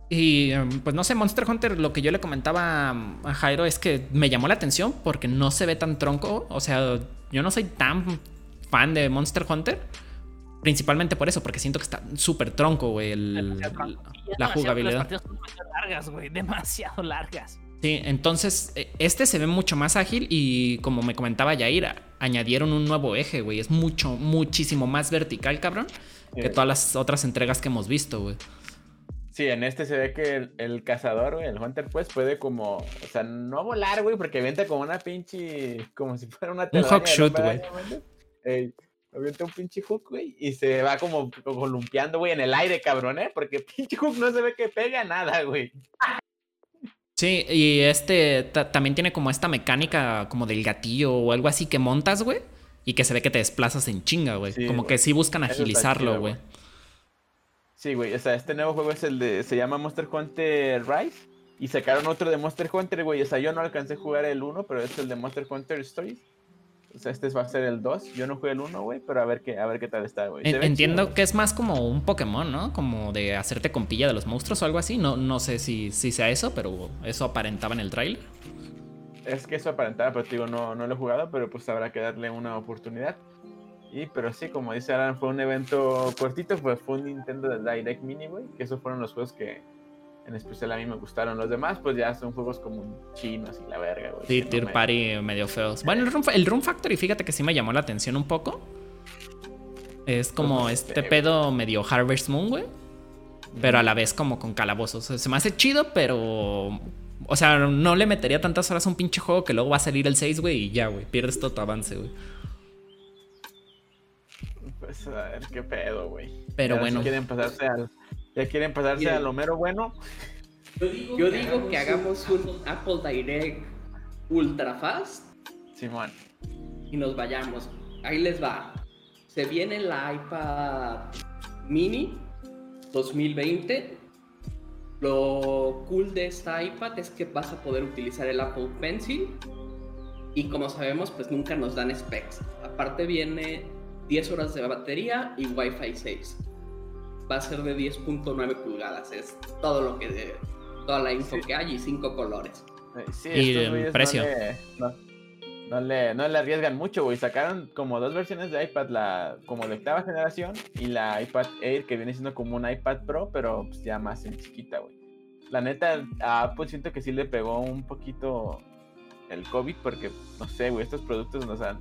S1: Y em, pues no sé, Monster Hunter, lo que yo le comentaba a Jairo es que me llamó la atención porque no se ve tan tronco. O sea, yo no soy tan fan de Monster Hunter. Principalmente por eso, porque siento que está súper tronco, güey, el- la
S2: Las
S1: jugabilidad.
S2: partidas son demasiado largas, güey. Demasiado largas.
S1: Sí, entonces eh, este se ve mucho más ágil y como me comentaba Yair, añadieron un nuevo eje, güey. Es mucho, muchísimo más vertical, cabrón, que todas las otras entregas que hemos visto, güey.
S3: Sí, en este se ve que el, el cazador, güey, el hunter, pues puede como, o sea, no volar, güey, porque avienta como una pinche, como si fuera una
S1: Un
S3: telaraña
S1: hook
S3: de
S1: shoot, güey.
S3: Ey, avienta un pinche hook, güey, y se va como columpiando, güey, en el aire, cabrón, ¿eh? Porque pinche hook no se ve que pega nada, güey.
S1: Sí, y este ta- también tiene como esta mecánica como del gatillo o algo así que montas, güey. Y que se ve que te desplazas en chinga, güey.
S3: Sí,
S1: como
S3: güey.
S1: que sí buscan agilizarlo,
S3: chido,
S1: güey.
S3: güey. Sí, güey, o sea, este nuevo juego es el de, se llama Monster Hunter Rise, y sacaron otro de Monster Hunter, güey, o sea, yo no alcancé a jugar el 1, pero es el de Monster Hunter Stories. O sea, este va a ser el 2. Yo no jugué el 1, güey, pero a ver qué, a ver qué tal está, güey.
S1: Entiendo
S3: chido,
S1: que es más como un Pokémon, ¿no? Como de hacerte compilla de los monstruos o algo así. No, no sé si, si sea eso, pero eso aparentaba en el tráiler.
S3: Es que eso aparentaba, pero te digo, no, no lo he jugado, pero pues habrá que darle una oportunidad. Y, pero sí, como dice Alan, fue un evento cortito, pues fue un Nintendo Direct Mini, güey, que esos fueron los juegos que en especial a mí me gustaron. Los demás, pues ya son juegos como chinos y la verga, güey.
S1: Sí,
S3: no
S1: Tier
S3: me-
S1: Party medio feos. Bueno, el Room, el Room Factory, fíjate que sí me llamó la atención un poco. Es como
S3: no
S1: este pedo medio Harvest Moon, güey. Pero a la vez como con calabozos. O sea, se me hace chido, pero... O sea, no le metería tantas horas a un pinche juego que luego va a salir el 6, güey, y ya, güey. Pierdes todo tu avance, güey.
S3: Pues a ver qué pedo, güey.
S1: Pero
S3: Ya
S1: bueno.
S3: Si quieren pasarse al. Ya quieren pasarse
S4: Miren.
S3: a lo mero bueno.
S4: Yo digo que hagamos un Apple Direct ultra fast
S3: Simón.
S4: y nos vayamos. Ahí les va. Se viene la iPad mini 2020. Lo cool de esta iPad es que vas a poder utilizar el Apple Pencil. Y como sabemos, pues nunca nos dan specs. Aparte viene 10 horas de batería y Wi-Fi 6. Va a ser de 10.9 pulgadas. Es todo lo que de, toda la info
S3: Sí.
S4: que hay y 5 colores.
S3: Eh, Sí,
S1: Y el precio.
S3: No le, no, no le, no le arriesgan mucho, güey. Sacaron como dos versiones de iPad, la como de octava generación y la iPad Air, que viene siendo como un iPad Pro, pero pues ya más en chiquita, güey. La neta, a Apple siento que sí le pegó un poquito el COVID, porque, no sé, güey, estos productos no, o sea,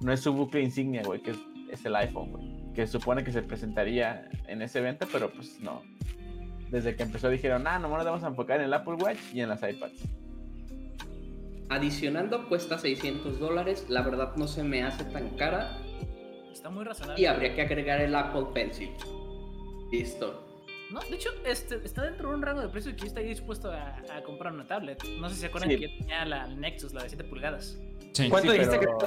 S3: no es su bucle insignia, güey, que es, es el iPhone, güey. Que supone que se presentaría en ese evento, pero pues no. Desde que empezó dijeron, ah, nomás nos vamos a enfocar en el Apple Watch y en las iPads.
S4: adicionando cuesta 600 dólares. La verdad no se me hace tan cara.
S2: Está muy razonable.
S4: Y habría que agregar el Apple Pencil. Listo.
S2: No, de hecho, este, está dentro de un rango de precio que yo estaría dispuesto a, a comprar una tablet. No sé si se acuerdan
S3: Sí.
S2: que yo tenía la Nexus, la de 7 pulgadas.
S1: Sí.
S5: ¿Cuánto
S3: Sí,
S5: dijiste
S3: pero-
S5: que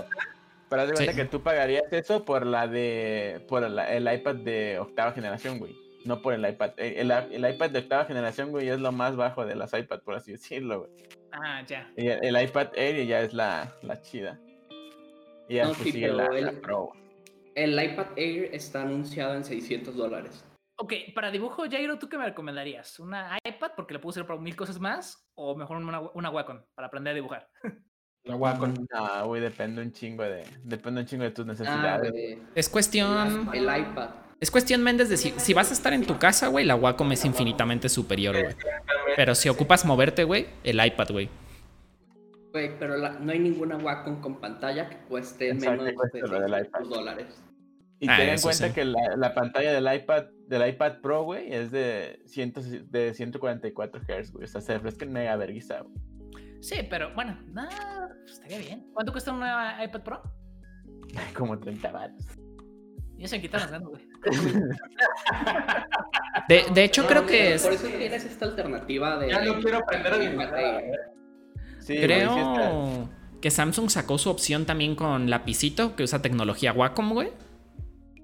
S3: Pero haz de cuenta
S1: Sí.
S3: que tú pagarías eso por la de. por la- el iPad de octava generación, güey. No por el iPad. Eh, El, el iPad de octava generación, güey, es lo más bajo de las iPad, por así decirlo, güey.
S2: Ah, ya.
S3: Y el, el iPad Air ya es la, la chida. Y ya
S4: No,
S3: pues
S4: sí,
S3: sigue la, la
S4: el-
S3: Pro.
S4: El iPad Air está anunciado en 600 dólares.
S2: Ok, para dibujo, Jairo, ¿tú qué me recomendarías? ¿Una iPad porque le puedo usar para mil cosas más? ¿O mejor una, una Wacom para aprender a dibujar?
S5: La Wacom.
S3: No, güey, depende un chingo de. Depende un chingo de tus
S4: Ah,
S3: necesidades.
S4: de-
S1: Es cuestión.
S4: el iPad.
S1: Es cuestión, Méndez, de si, si vas a estar en tu casa, güey, la Wacom es infinitamente superior, güey. Pero si ocupas moverte, güey, el iPad, güey.
S4: Güey, pero la- no hay ninguna Wacom con pantalla que cueste
S3: Exacto,
S4: menos
S3: cueste
S4: de
S3: lo del
S4: 600
S3: iPad.
S4: dólares.
S3: Y
S1: Ah,
S3: ten en cuenta
S1: sí.
S3: que la, la pantalla del iPad, del iPad Pro, güey, es de, 100, de 144 Hz, güey. O sea, se refresca en mega vergüenza, güey.
S2: Sí, pero bueno, nada, estaría bien. ¿Cuánto cuesta una iPad Pro?
S3: Como 30 baros.
S2: Ya se quitaron las ganas, güey.
S1: De, de hecho,
S4: No,
S1: creo que es.
S4: Por eso tienes esta alternativa de.
S5: Ya no quiero aprender a dibujar.
S3: Sí, güey,
S1: Creo que Samsung sacó su opción también con lapicito, que usa tecnología Wacom, güey.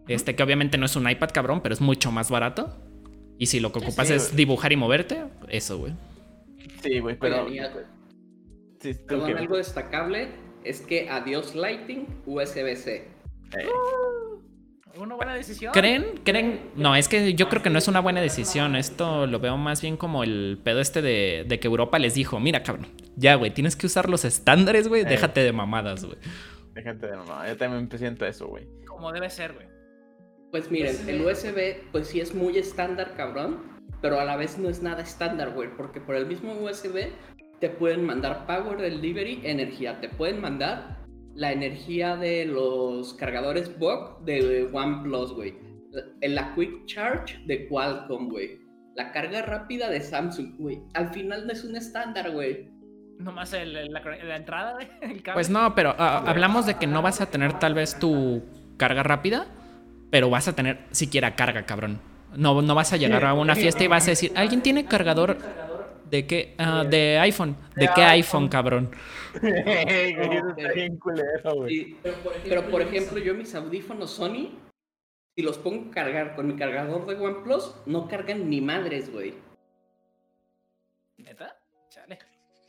S1: Este, que obviamente no es un iPad cabrón, pero es mucho más barato. Y si lo que ocupas
S3: sí,
S1: es
S3: güey.
S1: dibujar y moverte, eso, güey.
S3: Sí, güey, pero.
S4: Oigan, y algo-
S3: sí,
S4: Perdón, algo destacable es que adiós Lighting USB-C.
S3: eh,
S2: Una buena decisión.
S1: ¿Creen? ¿Creen? No, es que yo creo que no es una buena decisión. Esto lo veo más bien como el pedo este de, de que Europa les dijo, mira, cabrón, ya, güey, tienes que usar los estándares, güey,
S3: Eh.
S1: déjate de mamadas, güey.
S3: déjate de mamá. Yo también siento eso, güey.
S2: Como debe ser, güey.
S4: Pues miren, el USB, pues sí es muy estándar, cabrón. Pero a la vez no es nada estándar, güey. Porque por el mismo USB te pueden mandar Power Delivery, energía. Te pueden mandar la energía de los cargadores BOC de OnePlus, güey. La, Quick Charge de Qualcomm, güey. La carga rápida de Samsung, güey. Al final no es un estándar, güey.
S2: Nomás el- el- la, la entrada, güey. El cable.
S1: Pues no, pero ah, hablamos de que no vas a tener tal vez tu carga rápida, pero vas a tener siquiera carga, cabrón. No, no vas a llegar a una fiesta y vas a decir, ¿alguien tiene cargador de qué? Ah, de iPhone. ¿De qué iPhone, cabrón?
S3: Güey, eso está bien culero, güey.
S4: Sí, pero por ejemplo, yo mis audífonos Sony, si los pongo a cargar con mi cargador de OnePlus, no cargan ni madres, güey.
S2: ¿Neta? Chale.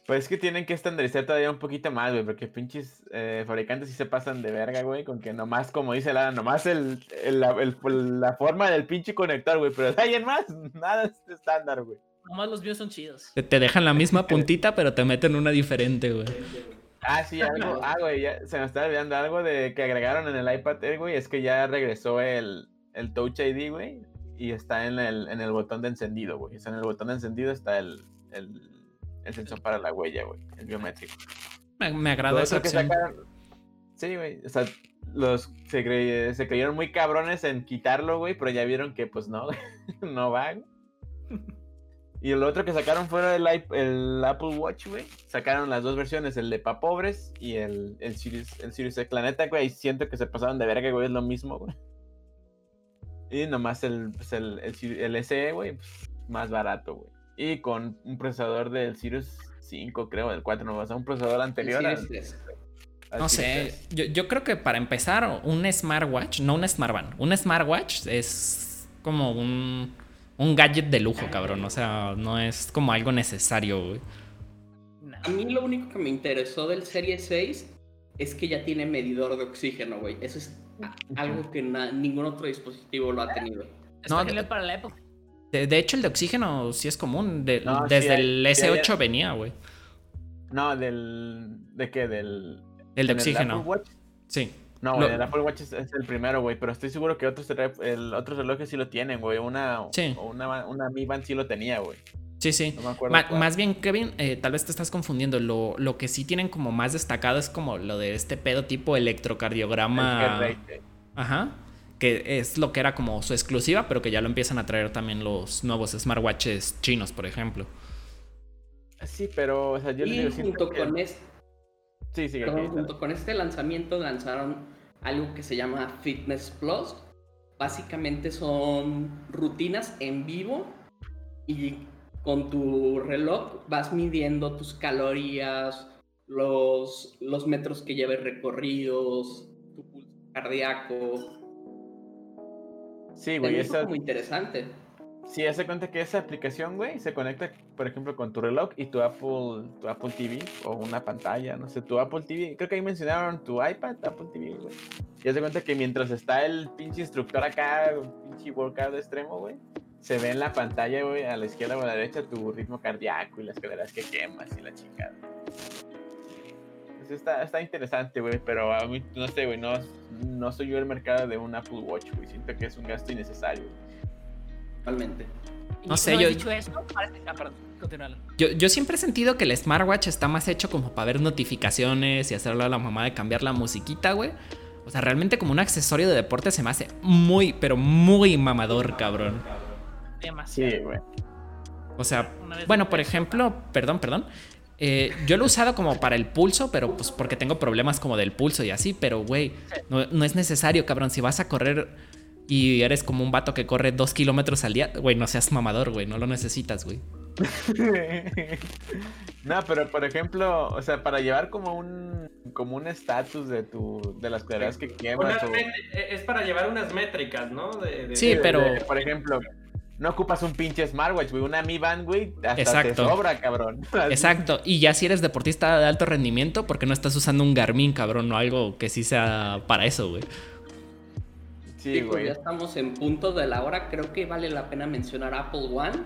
S3: Pues es que tienen que estandarizar todavía un poquito más, güey, porque pinches eh, fabricantes sí se pasan de verga, güey, con que nomás, como dice Lara, nomás el, el- la, el- la forma del pinche conector, güey, pero de ahí en más, nada es estándar, güey.
S2: Nomás los míos son chidos.
S1: Te, te dejan la misma puntita, pero te meten una diferente, güey.
S3: Ah, sí, algo, ah, güey, ya se me está olvidando algo de que agregaron en el iPad Air, güey, es que ya regresó el, el Touch ID, güey, y está en el, en el botón de encendido, güey. O sea, en el botón de encendido está el, el, el sensor para la huella, güey, el biométrico.
S1: Me, me agrada esa opción.
S3: sacaron- Sí, güey. O sea, los se, cre- se creyeron muy cabrones en quitarlo, güey, pero ya vieron que pues no, no va. güey. Y lo otro que sacaron fue el, el Apple Watch, güey. Sacaron las dos versiones, el de pa' pobres y el, el Series, el Series X. La neta, güey, siento que se pasaron de verga, güey, es lo mismo, güey. Y nomás el, pues, el, el, el SE, güey, pues, más barato, güey. Y con un procesador del Sirius 5, creo, del 4, no, o sea, un procesador
S4: El
S3: anterior al-
S4: Series 3.
S3: al
S1: No sé, yo, yo creo que para empezar, un smartwatch, no un smartband, un smartwatch es como un, un gadget de lujo, cabrón. O sea, no es como algo necesario, güey.
S4: A mí lo único que me interesó del Serie 6 es que ya tiene medidor de oxígeno, güey. Eso es algo que na- ningún otro dispositivo lo ha tenido.
S2: Está
S1: No,
S2: genial para la época.
S1: De, de hecho, el de oxígeno sí es común. de-
S3: No, sí
S1: desde
S3: hay-
S1: el
S3: sí hay-
S1: S8 venía, güey.
S3: No, del. ¿De qué? Del.
S1: El de
S3: en
S1: oxígeno.
S3: Apple Watch.
S1: Sí.
S3: No,
S1: Lo-
S3: güey, el Apple Watch es, es el primero, güey, pero estoy seguro que otros, el, otros relojes sí lo tienen, güey. Una,
S1: Sí.
S3: o una, una Mi Band sí lo tenía, güey.
S1: Sí, sí.
S3: No me acuerdo.
S1: Ma- más bien, Kevin, eh, tal vez te estás confundiendo. Lo, lo que sí tienen como más destacado es como lo de este pedo tipo
S3: El
S1: electrocardiograma. Ajá. Que es lo que era como su exclusiva, pero que ya lo empiezan a traer también los nuevos smartwatches chinos, por ejemplo.
S3: Sí, pero, o sea, yo
S4: Y
S3: digo, siento
S4: junto
S3: que-
S4: con, es-
S3: Sí, sí,
S4: Perdón, junto con este lanzamiento lanzaron algo que se llama Fitness Plus. Básicamente son rutinas en vivo y con tu reloj vas midiendo tus calorías, los, los metros que lleves recorridos, tu pulso cardíaco.
S3: Sí, güey,
S4: Eso es muy interesante.
S3: Sí, hace cuenta que esa aplicación, güey, se conecta, por ejemplo, con tu reloj y tu Apple, tu Apple TV o una pantalla, no sé, tu Apple TV. Creo que ahí mencionaron tu iPad, Apple TV, güey. Y hace cuenta que mientras está el pinche instructor acá, pinche workout extremo, güey, se ve en la pantalla, güey, a la izquierda o a la derecha tu ritmo cardíaco y las calorías que quemas y la chingada. Pues está, está interesante, güey, pero a mí, no sé, güey, no, no soy yo el mercado de un Apple Watch, güey. Siento que es un gasto innecesario.
S4: Totalmente.
S2: Y
S1: No sé, yo-
S2: vez dicho eso, parece- ah, perdón.
S1: Yo, yo siempre he sentido que el smartwatch está más hecho como para ver notificaciones y hacerle a la mamá de cambiar la musiquita, güey. O sea, realmente como un accesorio de deporte se me hace muy, pero muy mamador, cabrón.
S2: Demasiado.
S3: Sí, güey.
S1: O sea, bueno, por ejemplo, perdón, perdón. eh, yo lo he usado como para el pulso, pero pues porque tengo problemas como del pulso y así, pero güey, no, no es necesario, cabrón. Si vas a correr y eres como un vato que corre dos kilómetros al día, güey, no seas mamador, güey, no lo necesitas, güey.
S3: no, pero por ejemplo, o sea, para llevar como un como un estatus de tu de las calorías que quemas
S5: Unas
S3: o-
S5: es para llevar unas métricas, ¿no? De, de-
S1: Sí,
S3: de-
S1: pero-
S3: de- por ejemplo, no ocupas un pinche smartwatch, güey, una Mi Band, güey, hasta te
S1: Exacto.
S3: sobra, cabrón.
S1: Exacto. Y ya si eres deportista de alto rendimiento, ¿por qué no estás usando un Garmin, cabrón? O algo que sí sea para eso, güey.
S3: Sí,
S4: Sí,
S3: güey.
S4: ya estamos en punto de la hora. Creo que vale la pena mencionar Apple One.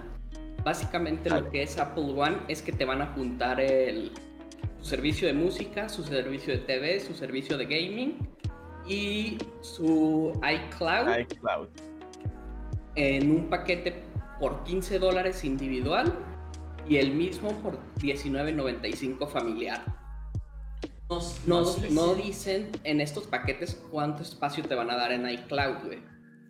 S4: Básicamente lo que es Apple One es que te van a juntar el su servicio de música, su servicio de TV, su servicio de gaming y su iCloud
S3: iCloud.
S4: en un paquete por 15 dólares individual y el mismo por 19.95 familiar. Nos- nos- no dicen en estos paquetes cuánto espacio te van a dar en iCloud, güey.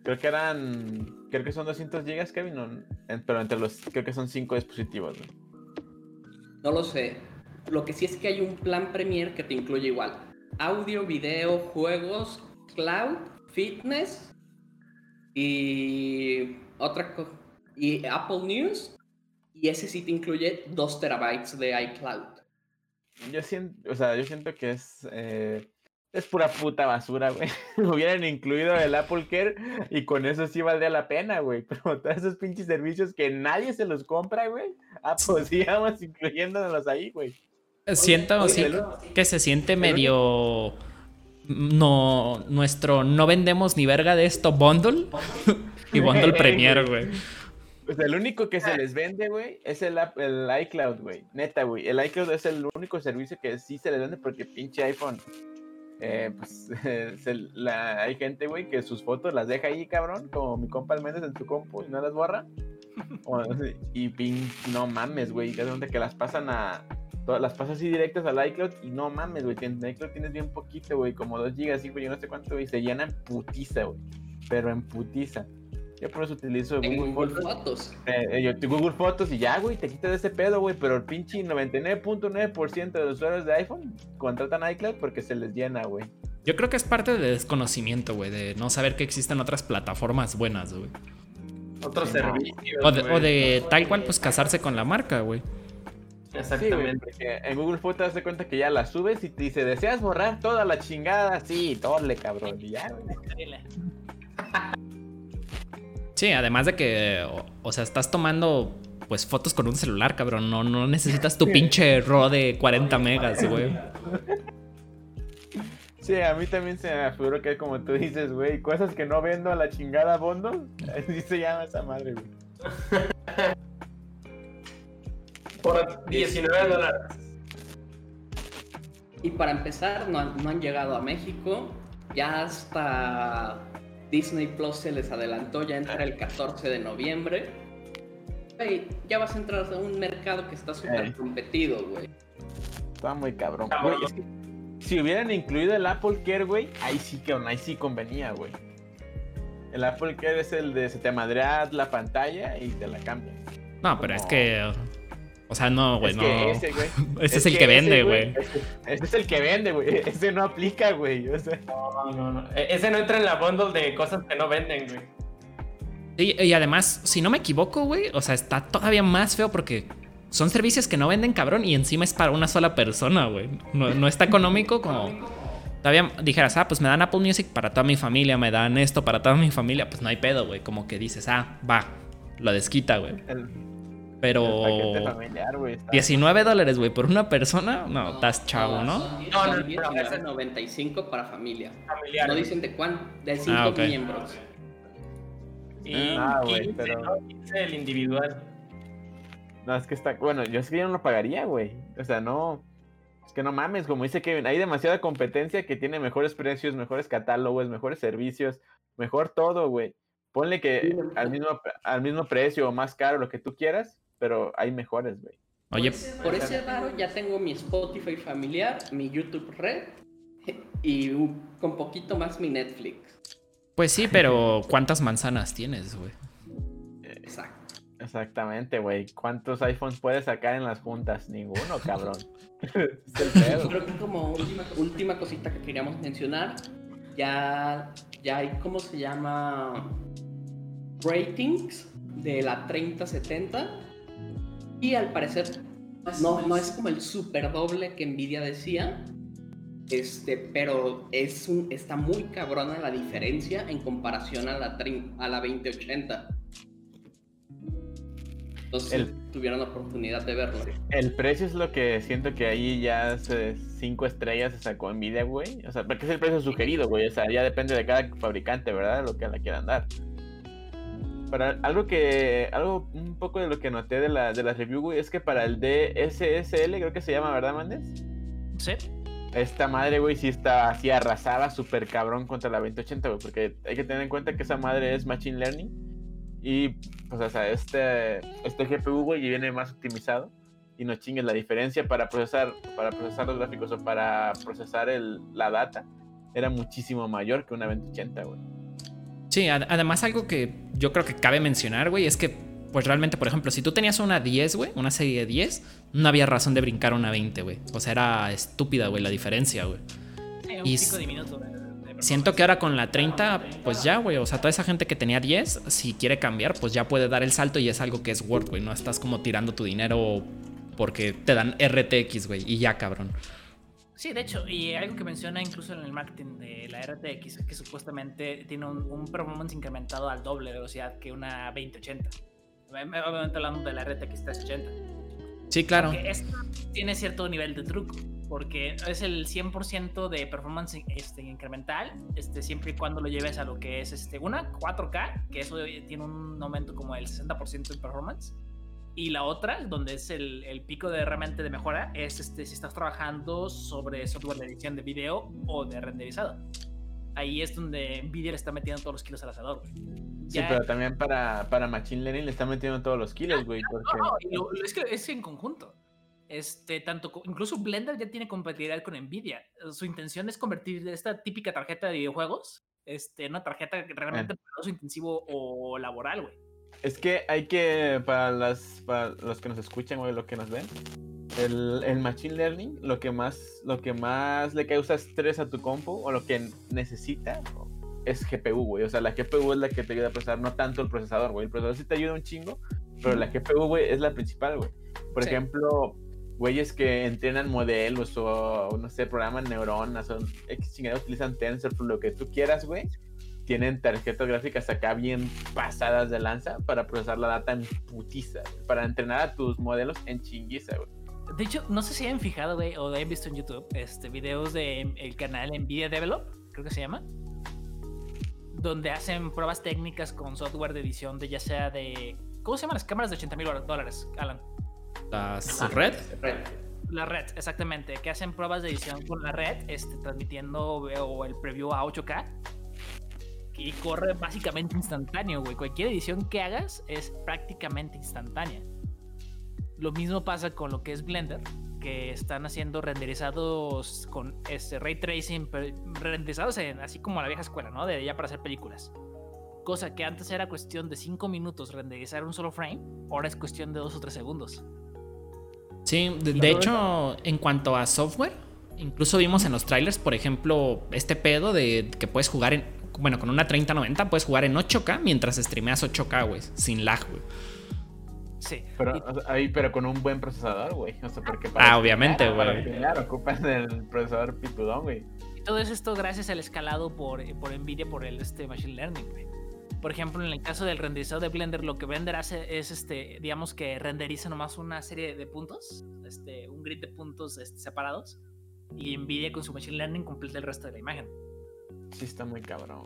S3: Creo que eran creo que son 200 gigas, Kevin, o- en- pero entre los creo que son 5 dispositivos, güey.
S4: No lo sé. Lo que sí es que hay un plan Premier que te incluye igual. Audio, video, juegos, cloud, fitness y otra y Apple News. Y ese sí te incluye 2 terabytes de iCloud.
S3: Yo siento, o sea, yo siento que es eh, es pura puta basura, güey. Hubieran incluido el Apple Care y con eso sí valdría la pena, güey. Pero todos esos pinches servicios que nadie se los compra, güey. Ah, pues sigamos incluyéndonos ahí, güey.
S1: Siento
S4: oye,
S1: sí,
S3: el-
S1: que se siente medio. No, nuestro no vendemos ni verga de esto bundle y bundle premier, güey.
S3: O sea, el único que se les vende, güey, es el, el iCloud, güey. Neta, güey. El iCloud es el único servicio que sí se les vende porque pinche iPhone. eh, pues se- la- hay gente, güey, que sus fotos las deja ahí, cabrón, como mi compa Méndez en su compu y no las borra. O- y pin, no mames, güey. Que las pasan a. todas Las pasas así directas al iCloud y no mames, güey. En iCloud tienes bien poquito, güey. Como 2 gigas, sí, güey. Yo no sé cuánto, güey. Se llena en putiza, güey. Pero en putiza. Yo por eso utilizo Google
S4: Google
S3: Fotos.
S4: Fotos.
S3: Eh, eh, yo Google Fotos y ya, güey, te quitas de ese pedo, güey. Pero el pinche 99.9% de los usuarios de iPhone contratan iCloud porque se les llena, güey.
S1: Yo creo que es parte de desconocimiento, güey, de no saber que existen otras plataformas buenas, güey.
S5: Otros
S3: Sí, no.
S5: servicios.
S1: O de,
S5: güey.
S1: o de tal cual, pues casarse con la marca, güey.
S3: Sí, güey,
S5: Exactamente.
S3: porque en Google Fotos te das cuenta que ya la subes y te dice, ¿deseas borrar toda la chingada? Sí, torle, cabrón. Y ya, güey.
S1: Sí, además de que, o, o sea, estás tomando pues fotos con un celular, cabrón. No, no necesitas tu pinche RAW de 40 megas, güey.
S3: Sí, a mí también se me afiguró que como tú dices, güey, cosas que no vendo a la chingada bondo. Así se llama esa madre, güey.
S5: Por 19 dólares.
S4: Y para empezar, no han, no han llegado a México. Ya hasta Disney Plus se les adelantó, ya entra el 14 de noviembre. Güey, ya vas a entrar a un mercado que está súper
S3: Ey.
S4: competido, güey.
S3: Está muy cabrón.
S5: Cabrón.
S3: Güey, es que si hubieran incluido el Apple Care, güey, ahí sí que ahí sí convenía, güey. El Apple Care es el de se te madrea la pantalla y te la cambia.
S1: No, pero es que O sea, no, güey,
S3: Es
S1: no.
S3: que ese, güey.
S1: Ese es el que vende,
S3: ese,
S1: güey.
S3: Ese, ese es el que vende, güey. Ese no aplica, güey. O sea,
S5: No, no, no. E- Ese no entra en la bundle de cosas que no venden, güey.
S1: Y, y además, si no me equivoco, güey, o sea, está todavía más feo porque son servicios que no venden cabrón y encima es para una sola persona, güey. No, no está económico como... Todavía dijeras, ah, pues me dan Apple Music para toda mi familia, me dan esto para toda mi familia, pues no hay pedo, güey. Como que dices, ah, va, lo desquita, güey. Pero...
S3: familiar, güey. está-
S1: 19 dólares, güey, por una persona, no, estás chavo, ¿no?
S5: No, no, no, no.
S4: 19.95 para familia.
S5: Familiar.
S4: No dicen de cuánto, de 5
S1: Ah,
S4: miembros.
S5: Y
S3: Ah, güey,
S5: 15,
S3: pero-
S5: ¿no? 15 el individual.
S3: No, es que está. Bueno, yo es que yo no lo pagaría, güey. O sea, no. Es que no mames, como dice Kevin, hay demasiada competencia que tiene mejores precios, mejores catálogos, mejores servicios, mejor todo, güey. Ponle que al mismo, al mismo precio o más caro, lo que tú quieras, pero hay mejores, güey.
S1: Oye,
S4: Por ese varo ya tengo mi Spotify familiar, mi YouTube Red y un- con poquito más mi Netflix.
S1: pues sí, pero ¿cuántas manzanas tienes, güey?
S4: Exacto.
S3: Exactamente, güey. ¿Cuántos iPhones puedes sacar en las juntas? Ninguno, cabrón. es el pedo.
S4: Creo que como última, última cosita que queríamos mencionar, ya, ya hay, ¿cómo se llama? Ratings de la 3070 y al parecer no, no es como el super doble que Nvidia decía, este, pero es un, está muy cabrona la diferencia en comparación a la, a la 2080. Entonces
S3: El-
S4: tuvieron la oportunidad de verlo.
S3: El precio es lo que siento que ahí ya se, cinco estrellas se sacó Nvidia, güey. O sea, porque es el precio sugerido, güey. O sea, ya depende de cada fabricante, ¿verdad? Lo que la quieran dar. Para algo que, algo un poco de lo que noté de la, de la review, güey, es que para el DSSL, creo que se llama, ¿verdad, Mandes?
S2: Sí.
S3: Esta madre, güey, sí está así arrasada, súper cabrón contra la 2080, güey, porque hay que tener en cuenta que esa madre es Machine Learning. Y, pues, o sea, este, este GPU, güey, viene más optimizado. Y no chingues, la diferencia para procesar, para procesar los gráficos o para procesar el, la data era muchísimo mayor que una 2080, güey.
S1: Sí, ad- además algo que yo creo que cabe mencionar, güey, es que, pues realmente, por ejemplo, si tú tenías una 10, güey, una serie de 10, no había razón de brincar una 20, güey. O sea, era estúpida, güey, la diferencia, güey. Y
S2: diminuto.
S1: Siento que ahora con la 30, pues ya, güey. O sea, toda esa gente que tenía 10, si quiere cambiar, pues ya puede dar el salto y es algo que es worth, güey. No estás como tirando tu dinero porque te dan RTX, güey. Y ya, cabrón.
S2: Sí, de hecho, y algo que menciona incluso en el marketing de la RTX es que supuestamente tiene un, un performance incrementado al doble de velocidad que una 2080. Obviamente hablando de la RTX 380.
S1: Sí, claro.
S2: Porque esto tiene cierto nivel de truco, porque es el 100% de performance este, incremental, este, siempre y cuando lo lleves a lo que es este, una 4K, que eso tiene un aumento como del 60% en performance. Y la otra, donde es el, el pico de realmente de mejora, es este, si estás trabajando sobre software de edición de video o de renderizado. Ahí es donde Nvidia le está metiendo todos los kilos al asador. güey.
S3: Sí, pero también para, para Machine Learning le están metiendo todos los kilos, güey. Porque...
S2: No, no, es que es en conjunto. Este, tanto, incluso Blender ya tiene compatibilidad con Nvidia. Su intención es convertir esta típica tarjeta de videojuegos este, en una tarjeta realmente para uso intensivo o laboral, güey.
S3: Es que hay que, para, las, para los que nos escuchan, güey, lo que nos ven, el, el Machine Learning, lo que, más, lo que más le causa estrés a tu compu, o lo que necesita, es GPU, güey. O sea, la GPU es la que te ayuda a procesar, no tanto el procesador, güey. El procesador sí te ayuda un chingo, pero la GPU, güey, es la principal, güey. Por
S2: Sí.
S3: ejemplo, güeyes que entrenan modelos o, no sé, programan neuronas o X chingada, utilizan Tensor, lo que tú quieras, güey tienen tarjetas gráficas acá bien pasadas de lanza para procesar la data en putiza, para entrenar a tus modelos en chinguiza, güey.
S2: De hecho, no sé si hayan fijado, güey, o hayan visto en YouTube este, videos del el canal Nvidia Develop, creo que se llama, donde hacen pruebas técnicas con software de edición de ya sea de... ¿Cómo se llaman las cámaras de 80 mil dólares, Alan?
S1: Las
S4: Ah,
S1: red.
S4: Red.
S2: La red, exactamente, que hacen pruebas de edición con la red, este, transmitiendo o el preview a 8K. Y corre básicamente instantáneo, güey. Cualquier edición que hagas es prácticamente instantánea. Lo mismo pasa con lo que es Blender, que están haciendo renderizados con este ray tracing, pero renderizados en, así como la vieja escuela, ¿no? De ya para hacer películas. Cosa que antes era cuestión de 5 minutos renderizar un solo frame, ahora es cuestión de 2 o 3 segundos.
S1: Sí, de, de hecho, en cuanto a software, incluso vimos en los trailers, por ejemplo, este pedo de que puedes jugar en. Bueno, con una 3090 puedes jugar en 8K mientras streameas 8K, güey, sin lag, güey.
S2: Sí.
S3: Pero,
S2: Y-
S3: o sea, ahí, pero con un buen procesador, güey. O sea, porque
S1: Ah, obviamente,
S3: Para
S1: güey.
S3: streamear ocupan el procesador pitudón, güey.
S2: Y todo esto gracias al escalado por, eh, por Nvidia por el este machine learning, güey. Por ejemplo, en el caso del renderizador de Blender, lo que Blender hace es este, digamos que renderiza nomás una serie de puntos, este, un grid de puntos este, separados, y Nvidia con su machine learning completa el resto de la imagen.
S3: Sí, está muy cabrón.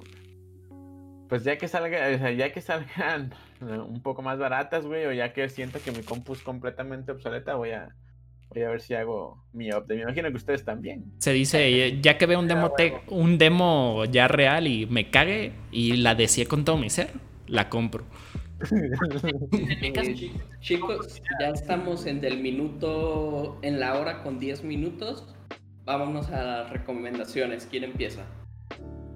S3: Pues ya que salga, o sea, ya que salgan un poco más baratas, güey, o ya que siento que mi compu es completamente obsoleta, voy a, voy a ver si hago mi update. Me imagino que ustedes también.
S1: Se dice, ya que veo un demo, te- un demo ya real y me cague y la deseé con todo mi ser, la compro.
S4: Eh, chicos, ya estamos en el minuto, en la hora con 10 minutos. Vámonos a las recomendaciones. ¿Quién empieza?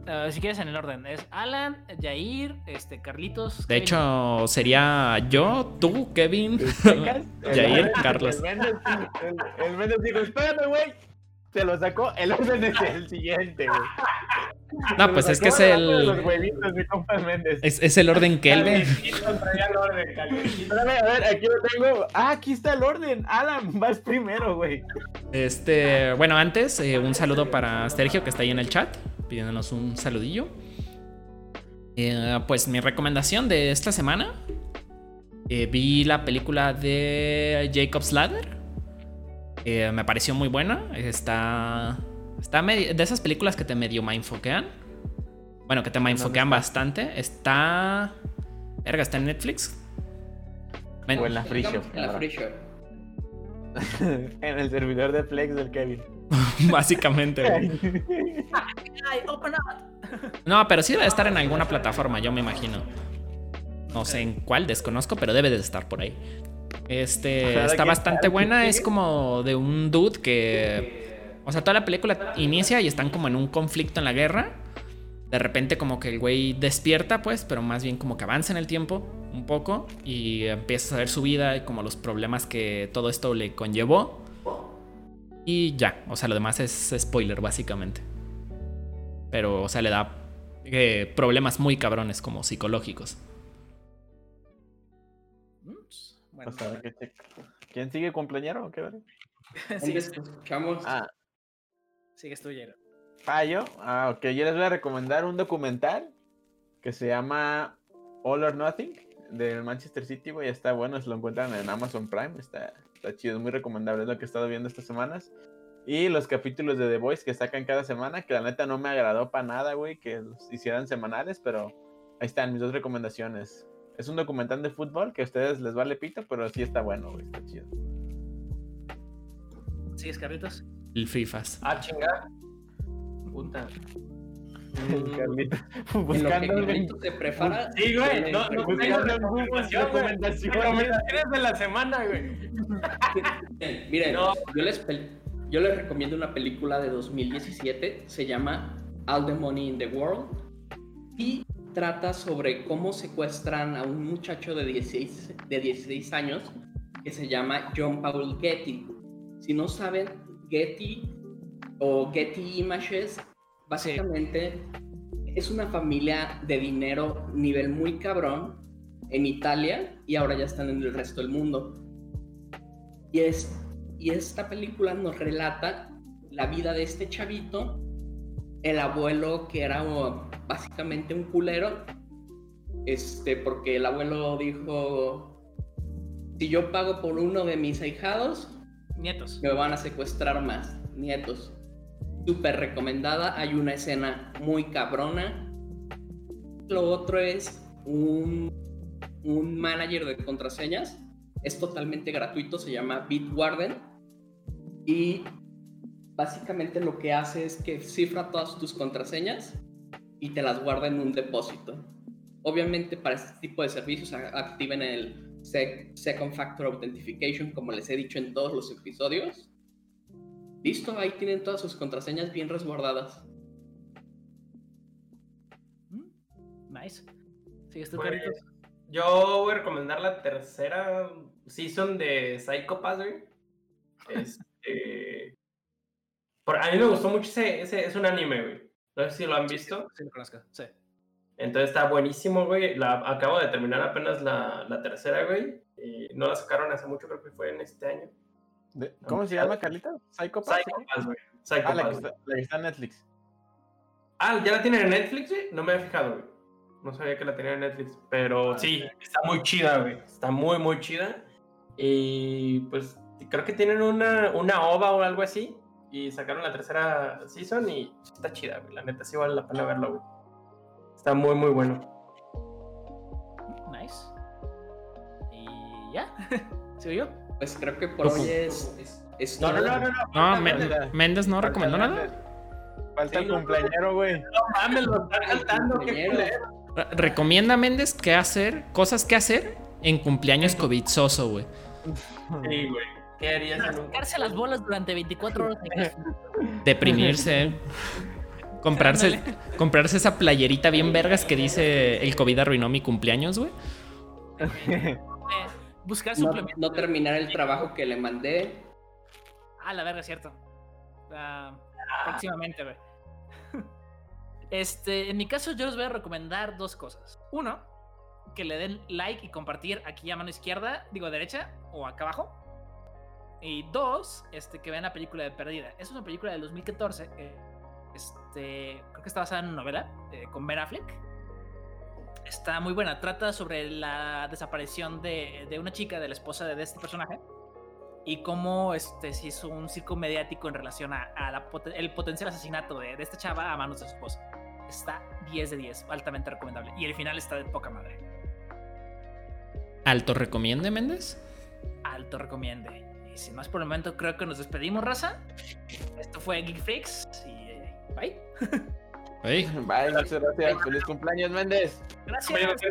S2: Ah, si quieres en el orden, es Alan, Jair, este, Carlitos.
S1: De
S2: Kevin.
S1: hecho, sería yo, tú, Kevin. Jair,
S3: El-
S1: Carlos.
S3: El Méndez, dijo, espérame, güey. Se lo sacó, el orden es el siguiente, güey.
S1: No, pues es que es
S3: Los
S1: el,
S3: huevitos, Méndez.
S1: es, es el orden que él ve.
S5: Calvin, traía el orden, Calvin.
S3: Espérame, a ver, aquí lo tengo. Ah, aquí está el orden. Alan, vas primero, güey.
S1: Este, bueno, antes, eh, un saludo para Sergio que está ahí en el chat, pidiéndonos un saludillo. Eh, pues mi recomendación de esta semana, eh, vi la película de Jacob's Ladder. Eh, me pareció muy buena. Está, está medio- de esas películas que te medio mindfoquean. Bueno, que te mindfoquean bastante. Está, verga, está en Netflix.
S3: O en la Free Shop.
S4: En la. Free Shop.
S3: en el servidor de Flex del Kevin.
S1: básicamente. güey. No, pero sí debe estar en alguna plataforma, yo me imagino. No sé en cuál, desconozco, pero debe de estar por ahí. Este, está bastante buena, es como de un dude que... O sea, toda la película inicia y están como en un conflicto en la guerra. De repente como que el güey despierta, pues, pero más bien como que avanza en el tiempo un poco y empieza a ver su vida y como los problemas que todo esto le conllevó. Y ya, o sea, lo demás es spoiler básicamente. Pero, o sea, le da eh, problemas muy cabrones como psicológicos.
S2: Bueno,
S3: O sea, que checa. ¿Quién sigue cumpleañero o qué,
S2: sí,
S4: ¿Dónde te escuchamos?
S3: Ah,
S2: sigues tú, Jair.
S3: ah, yo. Ah, ok. Yo les voy a recomendar un documental que se llama All or Nothing del Manchester City, güey. Está bueno, se lo encuentran en Amazon Prime. Está, está chido, es muy recomendable. Es lo que he estado viendo estas semanas. Y los capítulos de The Voice que sacan cada semana, que la neta no me agradó para nada, güey, que los hicieran semanales, pero ahí están mis dos recomendaciones. Es un documental de fútbol que a ustedes les vale pito, pero sí está bueno, güey, está chido.
S2: ¿Sigues, Carlitos?
S1: El FIFAs.
S5: Ah, chinga. Puta.
S3: Buscando
S4: se prepara.
S5: Sí, güey. No, no tengo
S3: recomendaciones.
S5: Recomendaciones de la semana, güey.
S4: Miren,
S5: No.
S4: yo, les, yo les recomiendo una película de 2017, se llama All the Money in the World y trata sobre cómo secuestran a un muchacho de 16, de 16 años que se llama John Paul Getty. Si no saben, Getty o Getty Images básicamente es una familia de dinero nivel muy cabrón en Italia y ahora ya están en el resto del mundo. Y, es, y esta película nos relata la vida de este chavito, el abuelo que era oh, básicamente un culero, este, porque el abuelo dijo, si yo pago por uno de mis ahijados,
S2: Nietos.
S4: me van a secuestrar más, nietos. Súper recomendada, hay una escena muy cabrona. Lo otro es un, un manager de contraseñas, es totalmente gratuito, se llama Bitwarden y básicamente lo que hace es que cifra todas tus contraseñas y te las guarda en un depósito. Obviamente para este tipo de servicios activen el Sec- Second Factor Authentication como les he dicho en todos los episodios. Listo, ahí tienen todas sus contraseñas bien resguardadas.
S2: Mm, Nice. ¿Sigues tú,
S5: Pues, yo voy a recomendar la tercera season de Psycho. Este, por, a mí me gustó mucho ese, ese, es un anime, güey. No sé si lo han visto.
S2: Sí, lo conozco, sí.
S5: Entonces está buenísimo, güey. La, acabo de terminar apenas la, la tercera, güey. Y no la sacaron hace mucho, creo que fue en este año.
S3: De- ¿Cómo se llama, Carlita? ¿Psycho Pass?
S5: Psycho Pass, güey.
S3: Ah,
S5: Psycho
S3: la que,
S5: Pass,
S3: está, la que está en Netflix.
S5: Ah, ¿ya la tienen en Netflix, güey? No me había fijado, güey. No sabía que la tenían en Netflix. Pero
S2: Ah,
S5: sí, está muy chida, güey. Está muy, muy chida. Y pues creo que tienen una, una OVA o algo así. Y sacaron la tercera season y está chida, güey. La neta sí vale la pena verlo, güey. Está muy, muy bueno.
S2: Nice. Y ya. ¿Sigo yo?
S4: Pues creo que por hoy es. es, es
S5: No, no, no, no. no. Méndez.
S1: Méndez no recomendó nada.
S3: Falta
S5: Sí,
S3: el cumpleañero, güey.
S5: No mames, lo están saltando. Qué
S1: Recomienda Méndez qué hacer, cosas que hacer en cumpleaños covidzoso, güey.
S5: Sí, güey. ¿Qué harías
S2: Sacarse las bolas durante 24 horas.
S1: Deprimirse. comprarse, comprarse esa playerita bien vergas que dice el COVID arruinó mi cumpleaños, güey.
S2: Buscar
S4: No,
S2: suplementos.
S4: no terminar el trabajo que le mandé.
S2: Ah, la verga, cierto. Ah, próximamente, güey. Este, en mi caso, yo les voy a recomendar dos cosas. Uno, que le den like y compartir aquí a mano izquierda, digo derecha o acá abajo. Y dos, este, que vean la película de Perdida. Es una película del 2014. eh, este, creo que está basada en una novela eh, con Ben Affleck. Está muy buena. Trata sobre la desaparición de, de una chica, de la esposa de este personaje y cómo este, se hizo un circo mediático en relación a, a el potencial asesinato de, de esta chava a manos de su esposa. Está 10 de 10, altamente recomendable. Y el final está de poca madre.
S1: ¿Alto recomiende, Méndez?
S2: Alto recomiende. Y sin más por el momento, creo que nos despedimos, raza. Esto fue Geek Freaks y eh, bye.
S3: Bye, muchas gracias. Feliz cumpleaños, Méndez.
S2: Gracias.